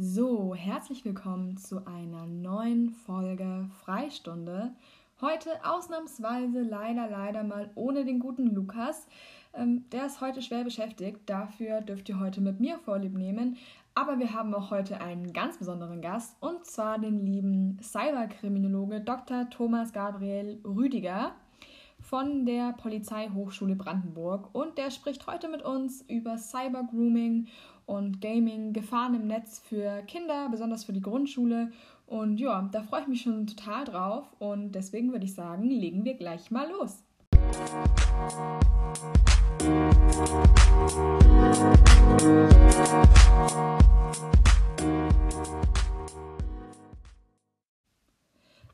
So, herzlich willkommen zu einer neuen Folge Freistunde. Heute ausnahmsweise leider, leider mal ohne den guten Lukas. Ähm, der ist heute schwer beschäftigt, dafür dürft ihr heute mit mir Vorlieb nehmen. Aber wir haben auch heute einen ganz besonderen Gast und zwar den lieben Cyberkriminologe Dr. Thomas Gabriel Rüdiger von der Polizeihochschule Brandenburg und der spricht heute mit uns über Cybergrooming und Gaming, Gefahren im Netz für Kinder, besonders für die Grundschule. Und ja, da freue ich mich schon total drauf und deswegen würde ich sagen, legen wir gleich mal los.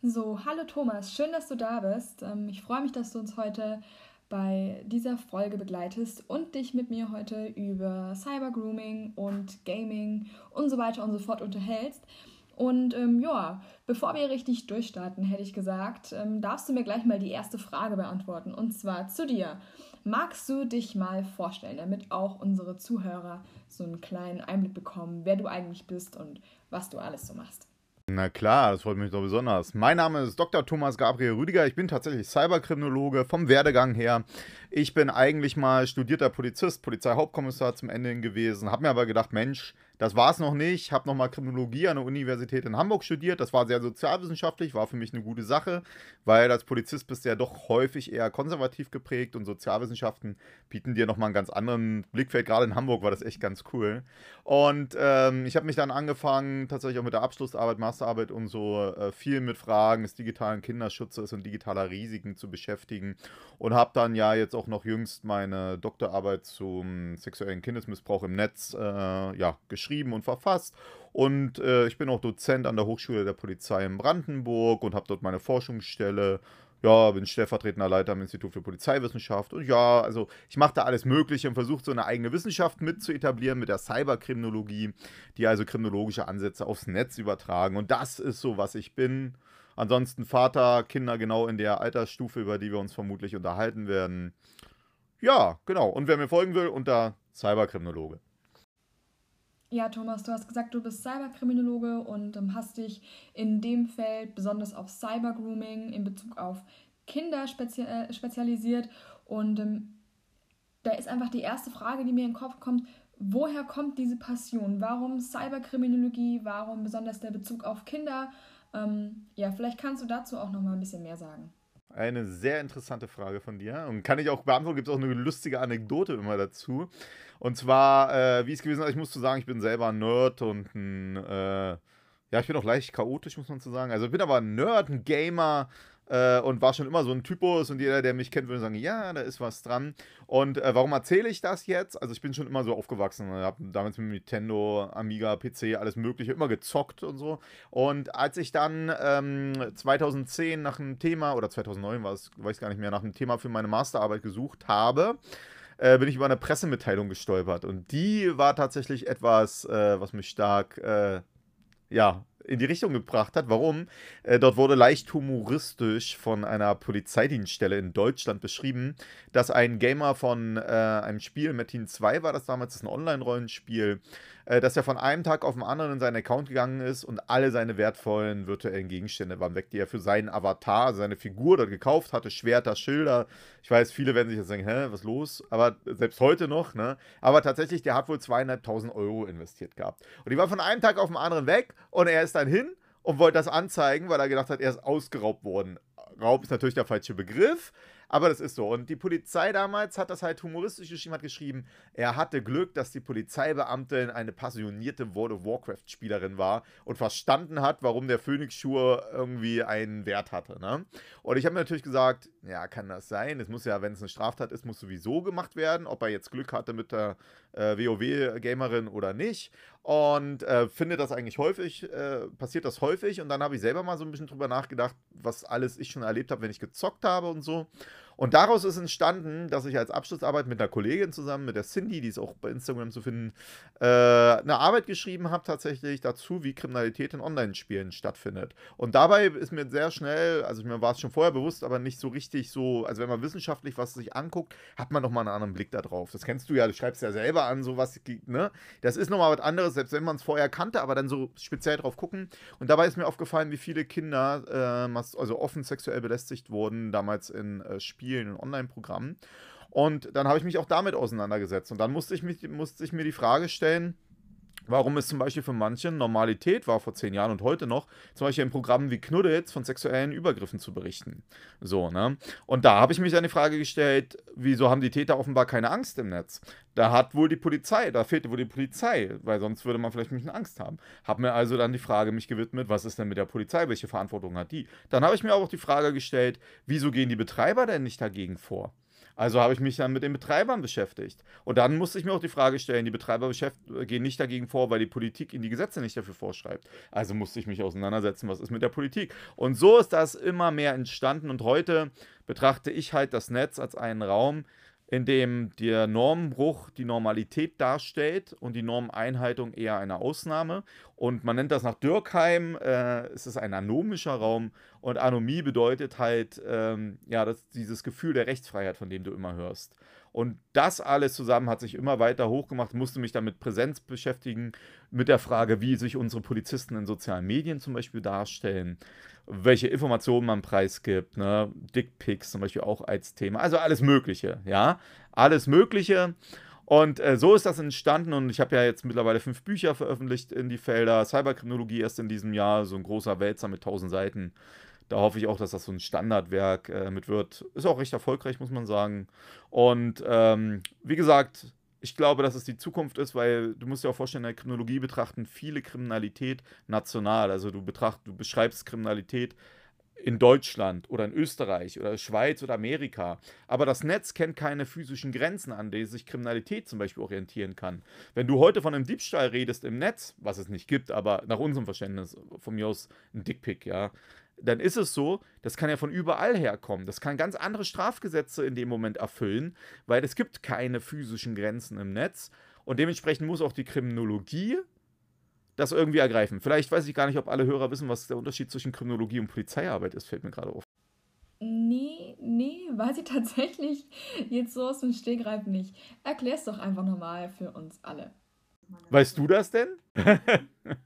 So, hallo Thomas, schön, dass du da bist. Ähm, ich freue mich, dass du uns heute bei dieser Folge begleitest und dich mit mir heute über Cybergrooming und Gaming und so weiter und so fort unterhältst. Und ähm, ja, bevor wir richtig durchstarten, hätte ich gesagt, ähm, darfst du mir gleich mal die erste Frage beantworten. Und zwar zu dir. Magst du dich mal vorstellen, damit auch unsere Zuhörer so einen kleinen Einblick bekommen, wer du eigentlich bist und was du alles so machst? Na klar, das freut mich doch besonders. Mein Name ist Dr. Thomas Gabriel Rüdiger. Ich bin tatsächlich Cyberkriminologe vom Werdegang her. Ich bin eigentlich mal studierter Polizist, Polizeihauptkommissar zum Ende hin gewesen. Hab mir aber gedacht, Mensch, das war es noch nicht. Habe nochmal Kriminologie an der Universität in Hamburg studiert. Das war sehr sozialwissenschaftlich, war für mich eine gute Sache, weil als Polizist bist du ja doch häufig eher konservativ geprägt und Sozialwissenschaften bieten dir nochmal einen ganz anderen Blickfeld. Gerade in Hamburg war das echt ganz cool. Und ähm, ich habe mich dann angefangen, tatsächlich auch mit der Abschlussarbeit, Masterarbeit und so äh, viel mit Fragen des digitalen Kinderschutzes und digitaler Risiken zu beschäftigen. Und habe dann ja jetzt auch noch jüngst meine Doktorarbeit zum sexuellen Kindesmissbrauch im Netz äh, ja, geschrieben geschrieben und verfasst. Und äh, ich bin auch Dozent an der Hochschule der Polizei in Brandenburg und habe dort meine Forschungsstelle. Ja, bin stellvertretender Leiter am Institut für Polizeiwissenschaft. Und ja, also ich mache da alles Mögliche und versuche so eine eigene Wissenschaft mit zu etablieren mit der Cyberkriminologie, die also kriminologische Ansätze aufs Netz übertragen. Und das ist so, was ich bin. Ansonsten Vater, Kinder genau in der Altersstufe, über die wir uns vermutlich unterhalten werden. Ja, genau. Und wer mir folgen will, unter Cyberkriminologe. Ja, Thomas, du hast gesagt, du bist Cyberkriminologe und ähm, hast dich in dem Feld besonders auf Cybergrooming in Bezug auf Kinder spezi äh, spezialisiert. Und ähm, da ist einfach die erste Frage, die mir in den Kopf kommt, woher kommt diese Passion? Warum Cyberkriminologie? Warum besonders der Bezug auf Kinder? Ähm, ja, vielleicht kannst du dazu auch noch mal ein bisschen mehr sagen. Eine sehr interessante Frage von dir. Und kann ich auch beantworten, gibt es auch eine lustige Anekdote immer dazu. Und zwar, äh, wie es gewesen ist, ich muss zu sagen, ich bin selber ein Nerd und ein, äh, ja, ich bin auch leicht chaotisch, muss man zu sagen. Also ich bin aber ein Nerd, ein Gamer, äh, und war schon immer so ein Typus und jeder, der mich kennt, würde sagen, ja, da ist was dran. Und äh, warum erzähle ich das jetzt? Also ich bin schon immer so aufgewachsen, Ich habe damals mit Nintendo, Amiga, PC, alles mögliche, immer gezockt und so. Und als ich dann ähm, 2010 nach einem Thema, oder 2009 war es, weiß gar nicht mehr, nach einem Thema für meine Masterarbeit gesucht habe, äh, bin ich über eine Pressemitteilung gestolpert. Und die war tatsächlich etwas, äh, was mich stark, äh, ja, in die Richtung gebracht hat. Warum? Äh, dort wurde leicht humoristisch von einer Polizeidienststelle in Deutschland beschrieben, dass ein Gamer von äh, einem Spiel, Metin 2 war das damals, das ist ein Online-Rollenspiel, äh, dass er von einem Tag auf den anderen in seinen Account gegangen ist und alle seine wertvollen virtuellen Gegenstände waren weg, die er für seinen Avatar, seine Figur dort gekauft hatte, Schwerter, Schilder. Ich weiß, viele werden sich jetzt sagen, hä, was los? Aber selbst heute noch, ne? Aber tatsächlich, der hat wohl zweieinhalbtausend Euro investiert gehabt. Und die war von einem Tag auf den anderen weg und er ist dann hin und wollte das anzeigen, weil er gedacht hat, er ist ausgeraubt worden. Raub ist natürlich der falsche Begriff, aber das ist so. Und die Polizei damals hat das halt humoristisch geschrieben, hat geschrieben, er hatte Glück, dass die Polizeibeamtin eine passionierte World of Warcraft-Spielerin war und verstanden hat, warum der Phoenix-Schuh irgendwie einen Wert hatte. Ne? Und ich habe mir natürlich gesagt, ja, kann das sein? Es muss ja, wenn es eine Straftat ist, muss sowieso gemacht werden, ob er jetzt Glück hatte mit der äh, WoW-Gamerin oder nicht. Und äh, finde das eigentlich häufig, äh, passiert das häufig. Und dann habe ich selber mal so ein bisschen drüber nachgedacht, was alles ich schon erlebt habe, wenn ich gezockt habe und so. Und daraus ist entstanden, dass ich als Abschlussarbeit mit einer Kollegin zusammen, mit der Cindy, die ist auch bei Instagram zu finden, äh, eine Arbeit geschrieben habe tatsächlich dazu, wie Kriminalität in Online-Spielen stattfindet. Und dabei ist mir sehr schnell, also mir war es schon vorher bewusst, aber nicht so richtig so, also wenn man wissenschaftlich was sich anguckt, hat man nochmal einen anderen Blick darauf. Das kennst du ja, du schreibst ja selber an, so was, ne? Das ist nochmal was anderes, selbst wenn man es vorher kannte, aber dann so speziell drauf gucken. Und dabei ist mir aufgefallen, wie viele Kinder, äh, also offen sexuell belästigt wurden, damals in äh, Spielen Spielen und Online-Programmen. Und dann habe ich mich auch damit auseinandergesetzt. Und dann musste ich, mich, musste ich mir die Frage stellen, Warum es zum Beispiel für manche Normalität war vor zehn Jahren und heute noch, zum Beispiel in Programmen wie Knuddels von sexuellen Übergriffen zu berichten. So, ne? Und da habe ich mich dann die Frage gestellt, wieso haben die Täter offenbar keine Angst im Netz? Da hat wohl die Polizei, da fehlte wohl die Polizei, weil sonst würde man vielleicht ein bisschen Angst haben. Habe mir also dann die Frage mich gewidmet, was ist denn mit der Polizei, welche Verantwortung hat die? Dann habe ich mir auch die Frage gestellt, wieso gehen die Betreiber denn nicht dagegen vor? Also habe ich mich dann mit den Betreibern beschäftigt. Und dann musste ich mir auch die Frage stellen, die Betreiber gehen nicht dagegen vor, weil die Politik ihnen die Gesetze nicht dafür vorschreibt. Also musste ich mich auseinandersetzen, was ist mit der Politik. Und so ist das immer mehr entstanden. Und heute betrachte ich halt das Netz als einen Raum, in dem der Normbruch die Normalität darstellt und die Normeinhaltung eher eine Ausnahme. Und man nennt das nach Dürkheim, äh, es ist ein anomischer Raum und Anomie bedeutet halt, ähm, ja, das, dieses Gefühl der Rechtsfreiheit, von dem du immer hörst. Und das alles zusammen hat sich immer weiter hochgemacht, musste mich dann mit Präsenz beschäftigen, mit der Frage, wie sich unsere Polizisten in sozialen Medien zum Beispiel darstellen welche Informationen man preisgibt, ne? Dickpics zum Beispiel auch als Thema, also alles Mögliche, ja, alles Mögliche. Und äh, so ist das entstanden und ich habe ja jetzt mittlerweile fünf Bücher veröffentlicht in die Felder. Cyberkriminologie erst in diesem Jahr, so ein großer Wälzer mit tausend Seiten. Da hoffe ich auch, dass das so ein Standardwerk äh, mit wird. Ist auch recht erfolgreich, muss man sagen. Und ähm, wie gesagt, ich glaube, dass es die Zukunft ist, weil du musst dir auch vorstellen, in der Kriminologie betrachten viele Kriminalität national. Also du betracht, du beschreibst Kriminalität in Deutschland oder in Österreich oder Schweiz oder Amerika. Aber das Netz kennt keine physischen Grenzen, an denen sich Kriminalität zum Beispiel orientieren kann. Wenn du heute von einem Diebstahl redest im Netz, was es nicht gibt, aber nach unserem Verständnis, von mir aus ein Dickpick, ja, dann ist es so, das kann ja von überall herkommen. Das kann ganz andere Strafgesetze in dem Moment erfüllen, weil es gibt keine physischen Grenzen im Netz. Und dementsprechend muss auch die Kriminologie das irgendwie ergreifen. Vielleicht weiß ich gar nicht, ob alle Hörer wissen, was der Unterschied zwischen Kriminologie und Polizeiarbeit ist, fällt mir gerade auf. Nee, nee, weiß ich tatsächlich jetzt so aus dem Stegreif nicht. Erklär es doch einfach nochmal für uns alle. Weißt du das denn?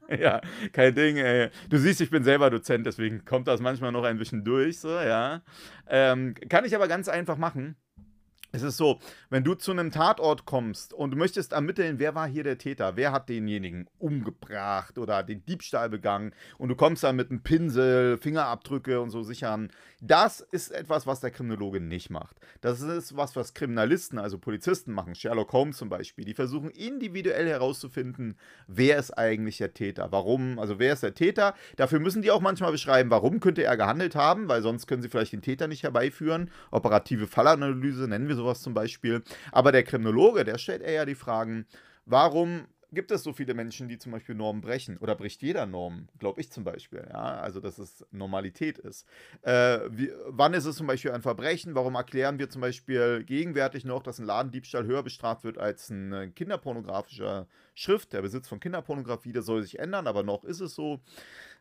ja, kein Ding, ey. Du siehst, ich bin selber Dozent, deswegen kommt das manchmal noch ein bisschen durch, so, ja. Ähm, kann ich aber ganz einfach machen. Es ist so, wenn du zu einem Tatort kommst und du möchtest ermitteln, wer war hier der Täter, wer hat denjenigen umgebracht oder den Diebstahl begangen? Und du kommst dann mit einem Pinsel, Fingerabdrücke und so sichern, das ist etwas, was der Kriminologe nicht macht. Das ist was, was Kriminalisten, also Polizisten machen, Sherlock Holmes zum Beispiel, die versuchen individuell herauszufinden, wer ist eigentlich der Täter, warum, also wer ist der Täter. Dafür müssen die auch manchmal beschreiben, warum könnte er gehandelt haben, weil sonst können sie vielleicht den Täter nicht herbeiführen. Operative Fallanalyse nennen wir sowas zum Beispiel. Aber der Kriminologe, der stellt eher die Fragen, warum gibt es so viele Menschen, die zum Beispiel Normen brechen? Oder bricht jeder Norm? Glaube ich zum Beispiel. Ja? Also, dass es Normalität ist. Äh, wie, wann ist es zum Beispiel ein Verbrechen? Warum erklären wir zum Beispiel gegenwärtig noch, dass ein Ladendiebstahl höher bestraft wird als ein äh, kinderpornografischer Schrift? Der Besitz von Kinderpornografie, das soll sich ändern, aber noch ist es so.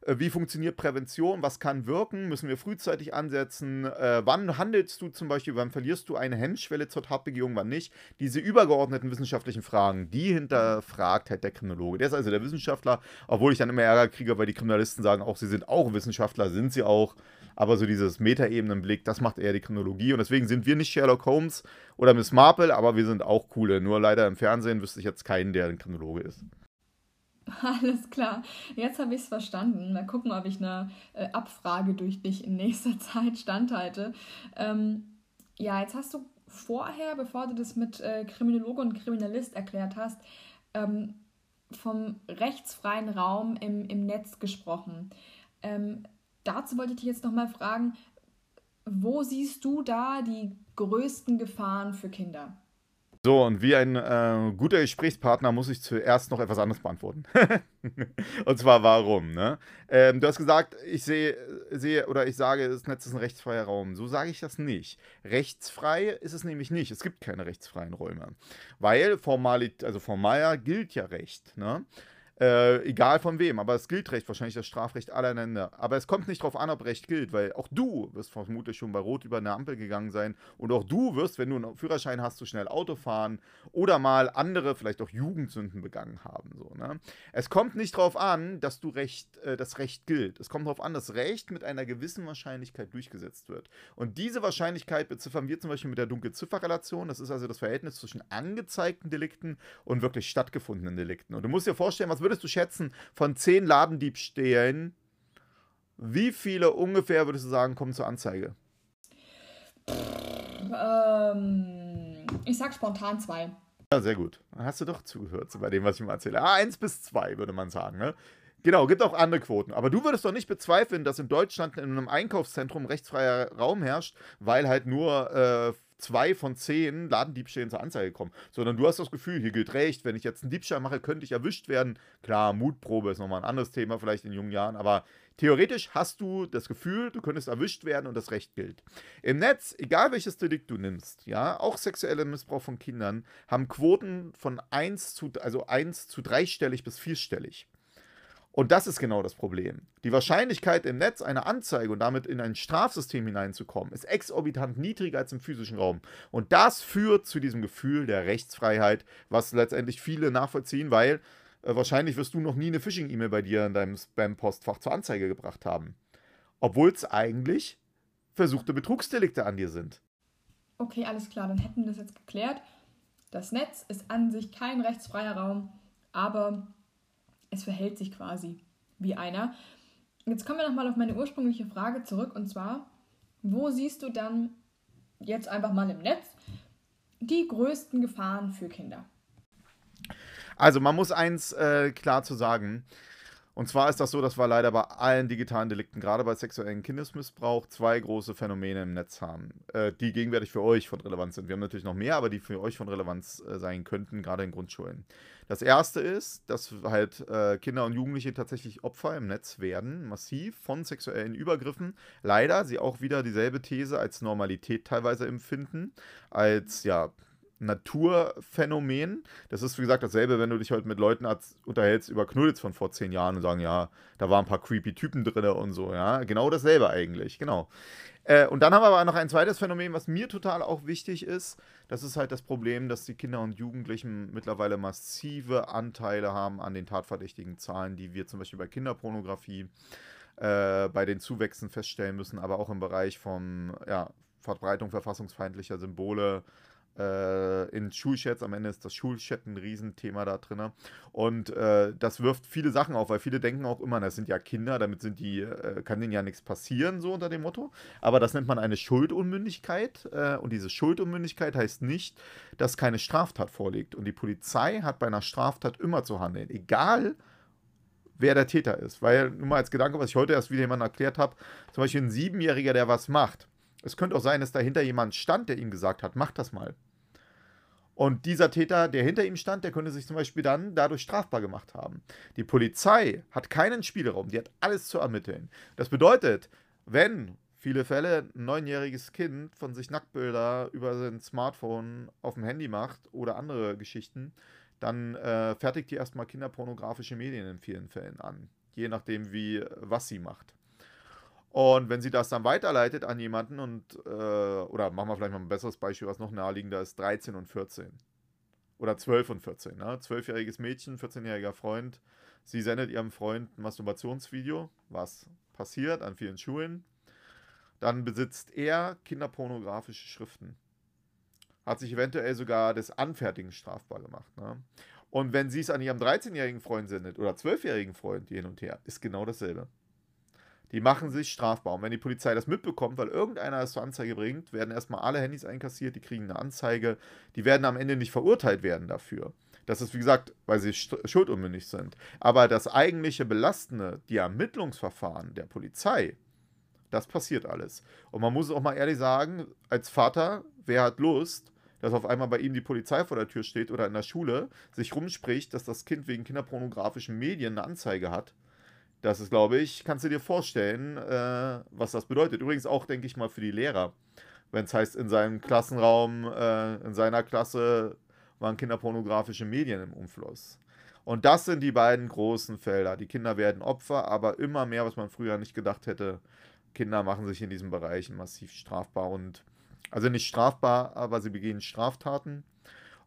Äh, wie funktioniert Prävention? Was kann wirken? Müssen wir frühzeitig ansetzen? Äh, wann handelst du zum Beispiel? Wann verlierst du eine Hemmschwelle zur Tatbegehung? Wann nicht? Diese übergeordneten wissenschaftlichen Fragen, die hinterfragt halt der Kriminologe. Der ist also der Wissenschaftler, obwohl ich dann immer Ärger kriege, weil die Kriminalisten sagen auch, sie sind auch Wissenschaftler, sind sie auch. Aber so dieses Metaebenenblick, das macht eher die Kriminologie. Und deswegen sind wir nicht Sherlock Holmes oder Miss Marple, aber wir sind auch coole. Nur leider im Fernsehen wüsste ich jetzt keinen, der ein Kriminologe ist. Alles klar, jetzt habe ich es verstanden. Mal gucken, ob ich eine äh, Abfrage durch dich in nächster Zeit standhalte. Ähm, ja, jetzt hast du vorher, bevor du das mit äh, Kriminologe und Kriminalist erklärt hast, ähm, vom rechtsfreien Raum im, im Netz gesprochen. Ähm, dazu wollte ich dich jetzt nochmal fragen, wo siehst du da die größten Gefahren für Kinder? So, und wie ein äh, guter Gesprächspartner muss ich zuerst noch etwas anderes beantworten. und zwar warum, ne? Ähm, du hast gesagt, ich sehe, sehe oder ich sage, das Netz ist ein rechtsfreier Raum. So sage ich das nicht. Rechtsfrei ist es nämlich nicht. Es gibt keine rechtsfreien Räume. Weil formal, also formal gilt ja Recht, ne? Äh, egal von wem, aber es gilt Recht, wahrscheinlich das Strafrecht aller Länder. Aber es kommt nicht darauf an, ob Recht gilt, weil auch du wirst vermutlich schon bei Rot über eine Ampel gegangen sein und auch du wirst, wenn du einen Führerschein hast, zu schnell Auto fahren oder mal andere, vielleicht auch Jugendsünden begangen haben. So, ne? Es kommt nicht darauf an, dass du Recht, äh, das Recht gilt. Es kommt darauf an, dass Recht mit einer gewissen Wahrscheinlichkeit durchgesetzt wird. Und diese Wahrscheinlichkeit beziffern wir zum Beispiel mit der Dunkelzifferrelation. Das ist also das Verhältnis zwischen angezeigten Delikten und wirklich stattgefundenen Delikten. Und du musst dir vorstellen, was würdest du schätzen, von zehn Ladendiebstählen, wie viele ungefähr würdest du sagen, kommen zur Anzeige? Ähm, ich sag spontan zwei. Ja, sehr gut. Hast du doch zugehört bei dem, was ich mal erzähle. Ah, eins bis zwei, würde man sagen, ne? Genau, gibt auch andere Quoten. Aber du würdest doch nicht bezweifeln, dass in Deutschland in einem Einkaufszentrum rechtsfreier Raum herrscht, weil halt nur äh, zwei von zehn Ladendiebstählen zur Anzeige kommen, sondern du hast das Gefühl, hier gilt Recht, wenn ich jetzt einen Diebstahl mache, könnte ich erwischt werden. Klar, Mutprobe ist nochmal ein anderes Thema, vielleicht in jungen Jahren, aber theoretisch hast du das Gefühl, du könntest erwischt werden und das Recht gilt. Im Netz, egal welches Delikt du nimmst, ja, auch sexueller Missbrauch von Kindern, haben Quoten von 1 zu, also 1 zu dreistellig bis vierstellig. Und das ist genau das Problem. Die Wahrscheinlichkeit im Netz eine Anzeige und damit in ein Strafsystem hineinzukommen, ist exorbitant niedriger als im physischen Raum. Und das führt zu diesem Gefühl der Rechtsfreiheit, was letztendlich viele nachvollziehen, weil äh, wahrscheinlich wirst du noch nie eine Phishing-E-Mail bei dir in deinem Spam-Postfach zur Anzeige gebracht haben. Obwohl es eigentlich versuchte Betrugsdelikte an dir sind. Okay, alles klar, dann hätten wir das jetzt geklärt. Das Netz ist an sich kein rechtsfreier Raum, aber es verhält sich quasi wie einer. Jetzt kommen wir nochmal auf meine ursprüngliche Frage zurück und zwar, wo siehst du dann jetzt einfach mal im Netz die größten Gefahren für Kinder? Also man muss eins äh, klar zu sagen. Und zwar ist das so, dass wir leider bei allen digitalen Delikten, gerade bei sexuellen Kindesmissbrauch, zwei große Phänomene im Netz haben, äh, die gegenwärtig für euch von Relevanz sind. Wir haben natürlich noch mehr, aber die für euch von Relevanz äh, sein könnten, gerade in Grundschulen. Das erste ist, dass halt äh, Kinder und Jugendliche tatsächlich Opfer im Netz werden, massiv von sexuellen Übergriffen. Leider sie auch wieder dieselbe These als Normalität teilweise empfinden, als ja Naturphänomen. Das ist, wie gesagt, dasselbe, wenn du dich heute mit Leuten unterhältst über Knuddels von vor zehn Jahren und sagen, ja, da waren ein paar creepy Typen drin und so, ja. Genau dasselbe eigentlich, genau. Äh, und dann haben wir aber noch ein zweites Phänomen, was mir total auch wichtig ist. Das ist halt das Problem, dass die Kinder und Jugendlichen mittlerweile massive Anteile haben an den tatverdächtigen Zahlen, die wir zum Beispiel bei Kinderpornografie äh, bei den Zuwächsen feststellen müssen, aber auch im Bereich von ja, Verbreitung verfassungsfeindlicher Symbole, äh, in Schulchats. Am Ende ist das Schulchat ein Riesenthema da drin. Und äh, das wirft viele Sachen auf, weil viele denken auch immer, das sind ja Kinder, damit sind die, äh, kann denen ja nichts passieren, so unter dem Motto. Aber das nennt man eine Schuldunmündigkeit. Äh, und diese Schuldunmündigkeit heißt nicht, dass keine Straftat vorliegt. Und die Polizei hat bei einer Straftat immer zu handeln. Egal, wer der Täter ist. Weil, nur mal als Gedanke, was ich heute erst wieder jemandem erklärt habe, zum Beispiel ein Siebenjähriger, der was macht. Es könnte auch sein, dass dahinter jemand stand, der ihm gesagt hat, mach das mal. Und dieser Täter, der hinter ihm stand, der könnte sich zum Beispiel dann dadurch strafbar gemacht haben. Die Polizei hat keinen Spielraum, die hat alles zu ermitteln. Das bedeutet, wenn viele Fälle ein neunjähriges Kind von sich Nacktbilder über sein Smartphone auf dem Handy macht oder andere Geschichten, dann äh, fertigt die erstmal kinderpornografische Medien in vielen Fällen an. Je nachdem, wie was sie macht. Und wenn sie das dann weiterleitet an jemanden und, äh, oder machen wir vielleicht mal ein besseres Beispiel, was noch naheliegender ist, 13 und 14. Oder 12 und 14. Ne? 12-jähriges Mädchen, 14-jähriger Freund. Sie sendet ihrem Freund ein Masturbationsvideo, was passiert an vielen Schulen. Dann besitzt er kinderpornografische Schriften. Hat sich eventuell sogar des Anfertigen strafbar gemacht. Ne? Und wenn sie es an ihrem 13-jährigen Freund sendet oder 12-jährigen Freund, hin und her, ist genau dasselbe. Die machen sich strafbar. Und wenn die Polizei das mitbekommt, weil irgendeiner es zur Anzeige bringt, werden erstmal alle Handys einkassiert, die kriegen eine Anzeige, die werden am Ende nicht verurteilt werden dafür. Das ist, wie gesagt, weil sie schuldunmündig sind. Aber das eigentliche Belastende, die Ermittlungsverfahren der Polizei, das passiert alles. Und man muss auch mal ehrlich sagen, als Vater, wer hat Lust, dass auf einmal bei ihm die Polizei vor der Tür steht oder in der Schule, sich rumspricht, dass das Kind wegen kinderpornografischen Medien eine Anzeige hat. Das ist, glaube ich, kannst du dir vorstellen, äh, was das bedeutet. Übrigens auch, denke ich mal, für die Lehrer. Wenn es heißt, in seinem Klassenraum, äh, in seiner Klasse waren kinderpornografische Medien im Umfluss. Und das sind die beiden großen Felder. Die Kinder werden Opfer, aber immer mehr, was man früher nicht gedacht hätte, Kinder machen sich in diesen Bereichen massiv strafbar und also nicht strafbar, aber sie begehen Straftaten.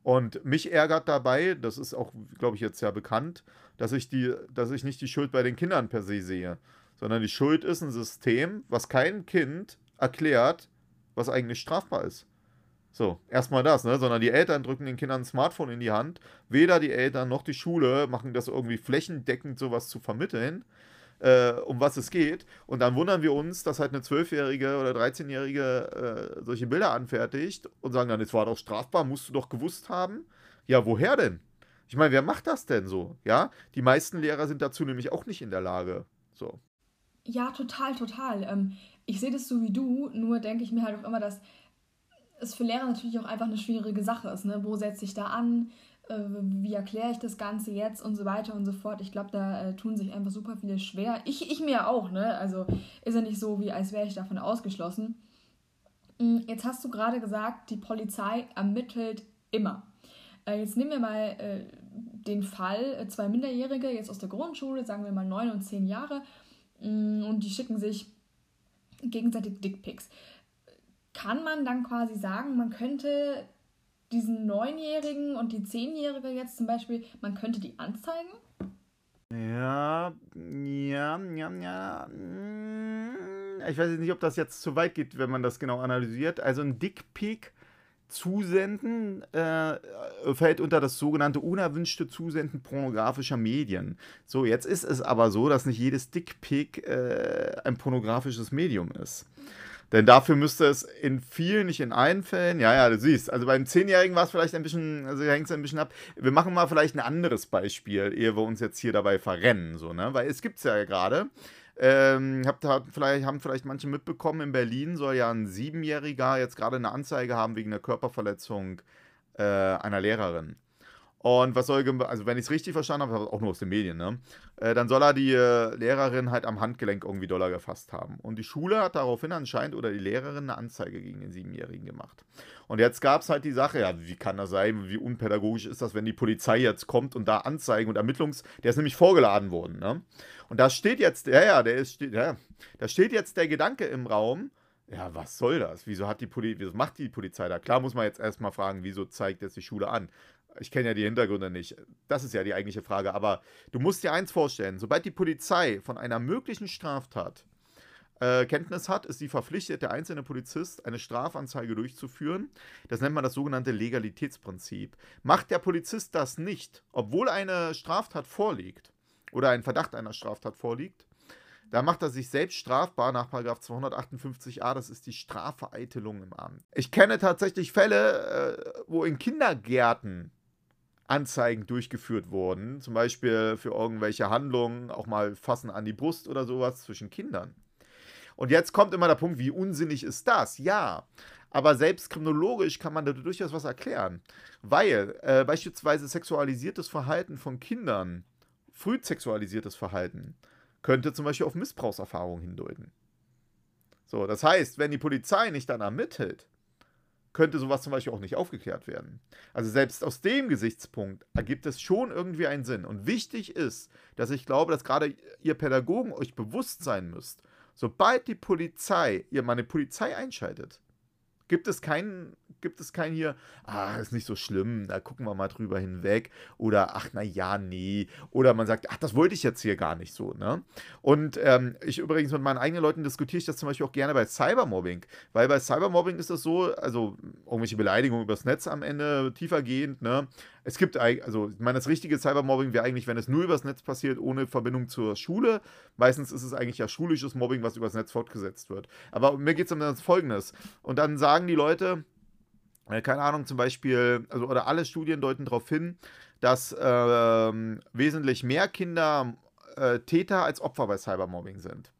Und mich ärgert dabei, das ist auch, glaube ich, jetzt ja bekannt, dass ich, die, dass ich nicht die Schuld bei den Kindern per se sehe, sondern die Schuld ist ein System, was kein Kind erklärt, was eigentlich strafbar ist. So, erstmal das, ne? Sondern die Eltern drücken den Kindern ein Smartphone in die Hand. Weder die Eltern noch die Schule machen das irgendwie flächendeckend, sowas zu vermitteln, äh, um was es geht. Und dann wundern wir uns, dass halt eine Zwölfjährige oder 13-Jährige äh, solche Bilder anfertigt und sagen dann, es war doch strafbar, musst du doch gewusst haben. Ja, woher denn? Ich meine, wer macht das denn so? Ja, die meisten Lehrer sind dazu nämlich auch nicht in der Lage. So. Ja, total, total. Ähm, ich sehe das so wie du, nur denke ich mir halt auch immer, dass es für Lehrer natürlich auch einfach eine schwierige Sache ist. Ne? Wo setze ich da an? Äh, wie erkläre ich das Ganze jetzt und so weiter und so fort. Ich glaube, da äh, tun sich einfach super viele schwer. Ich, ich mir auch, ne? Also ist ja nicht so, wie als wäre ich davon ausgeschlossen. Hm, jetzt hast du gerade gesagt, die Polizei ermittelt immer. Äh, jetzt nehmen wir mal äh, den Fall, äh, zwei Minderjährige jetzt aus der Grundschule, sagen wir mal neun und zehn Jahre, mh, hm, und die schicken sich gegenseitig Dickpics. Kann man dann quasi sagen, man könnte diesen Neunjährigen und die Zehnjährige jetzt zum Beispiel, man könnte die anzeigen? Ja, ja, ja, ja. Hm, ich weiß nicht, ob das jetzt zu weit geht, wenn man das genau analysiert. Also ein Dickpick Zusenden äh, fällt unter das sogenannte unerwünschte Zusenden pornografischer Medien. So, jetzt ist es aber so, dass nicht jedes Dickpick äh, ein pornografisches Medium ist. Denn dafür müsste es in vielen, nicht in allen Fällen, ja, ja, du siehst, also beim Zehnjährigen war es vielleicht ein bisschen, also hängt es ein bisschen ab. Wir machen mal vielleicht ein anderes Beispiel, ehe wir uns jetzt hier dabei verrennen, so, ne? Weil es gibt es ja gerade. Ähm, habt, habt, vielleicht, haben vielleicht manche mitbekommen, in Berlin soll ja ein Siebenjähriger jetzt gerade eine Anzeige haben wegen einer Körperverletzung äh, einer Lehrerin. Und was soll, also wenn ich es richtig verstanden habe, auch nur aus den Medien, ne? Äh, dann soll er die äh, Lehrerin halt am Handgelenk irgendwie Dollar gefasst haben. Und die Schule hat daraufhin anscheinend oder die Lehrerin eine Anzeige gegen den Siebenjährigen gemacht. Und jetzt gab es halt die Sache, ja, wie kann das sein, wie unpädagogisch ist das, wenn die Polizei jetzt kommt und da Anzeigen und Ermittlungs, der ist nämlich vorgeladen worden, ne? Und da steht jetzt, ja, ja, der ist, ja, da steht jetzt der Gedanke im Raum, ja, was soll das? Wieso hat die Polizei, wieso macht die Polizei da? Klar muss man jetzt erstmal fragen, wieso zeigt jetzt die Schule an? Ich kenne ja die Hintergründe nicht. Das ist ja die eigentliche Frage. Aber du musst dir eins vorstellen: Sobald die Polizei von einer möglichen Straftat äh, Kenntnis hat, ist sie verpflichtet, der einzelne Polizist eine Strafanzeige durchzuführen. Das nennt man das sogenannte Legalitätsprinzip. Macht der Polizist das nicht, obwohl eine Straftat vorliegt oder ein Verdacht einer Straftat vorliegt, da macht er sich selbst strafbar nach 258a, das ist die Strafvereitelung im Amt. Ich kenne tatsächlich Fälle, äh, wo in Kindergärten Anzeigen durchgeführt wurden, zum Beispiel für irgendwelche Handlungen, auch mal fassen an die Brust oder sowas zwischen Kindern. Und jetzt kommt immer der Punkt, wie unsinnig ist das? Ja, aber selbst kriminologisch kann man da durchaus was erklären, weil äh, beispielsweise sexualisiertes Verhalten von Kindern, früh sexualisiertes Verhalten, könnte zum Beispiel auf Missbrauchserfahrungen hindeuten. So, das heißt, wenn die Polizei nicht dann ermittelt, könnte sowas zum Beispiel auch nicht aufgeklärt werden. Also selbst aus dem Gesichtspunkt ergibt es schon irgendwie einen Sinn. Und wichtig ist, dass ich glaube, dass gerade ihr Pädagogen euch bewusst sein müsst, sobald die Polizei, ihr mal eine Polizei einschaltet, gibt es keinen gibt es kein hier, ah, ist nicht so schlimm, da gucken wir mal drüber hinweg. Oder ach, na ja, nee. Oder man sagt, ach, das wollte ich jetzt hier gar nicht so, ne? Und ähm, ich übrigens mit meinen eigenen Leuten diskutiere ich das zum Beispiel auch gerne bei Cybermobbing. Weil bei Cybermobbing ist das so, also irgendwelche Beleidigungen übers Netz am Ende tiefergehend, ne? Es gibt, also, ich meine, das richtige Cybermobbing wäre eigentlich, wenn es nur übers Netz passiert, ohne Verbindung zur Schule. Meistens ist es eigentlich ja schulisches Mobbing, was übers Netz fortgesetzt wird. Aber mir geht es um das Folgendes. Und dann sagen die Leute, äh, keine Ahnung, zum Beispiel, also, oder alle Studien deuten darauf hin, dass äh, wesentlich mehr Kinder äh, Täter als Opfer bei Cybermobbing sind.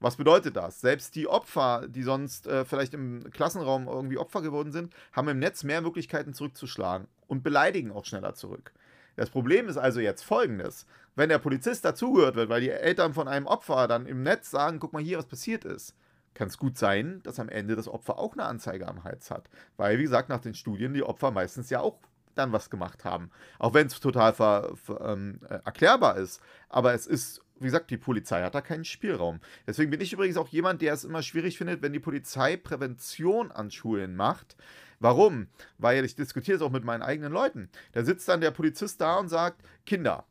Was bedeutet das? Selbst die Opfer, die sonst äh, vielleicht im Klassenraum irgendwie Opfer geworden sind, haben im Netz mehr Möglichkeiten zurückzuschlagen und beleidigen auch schneller zurück. Das Problem ist also jetzt folgendes. Wenn der Polizist dazugehört wird, weil die Eltern von einem Opfer dann im Netz sagen, guck mal hier, was passiert ist, kann es gut sein, dass am Ende das Opfer auch eine Anzeige am Hals hat. Weil, wie gesagt, nach den Studien die Opfer meistens ja auch dann was gemacht haben. Auch wenn es total ver, ver, ähm, äh, erklärbar ist. Aber es ist, wie gesagt, die Polizei hat da keinen Spielraum. Deswegen bin ich übrigens auch jemand, der es immer schwierig findet, wenn die Polizei Prävention an Schulen macht. Warum? Weil ich diskutiere es auch mit meinen eigenen Leuten. Da sitzt dann der Polizist da und sagt, Kinder,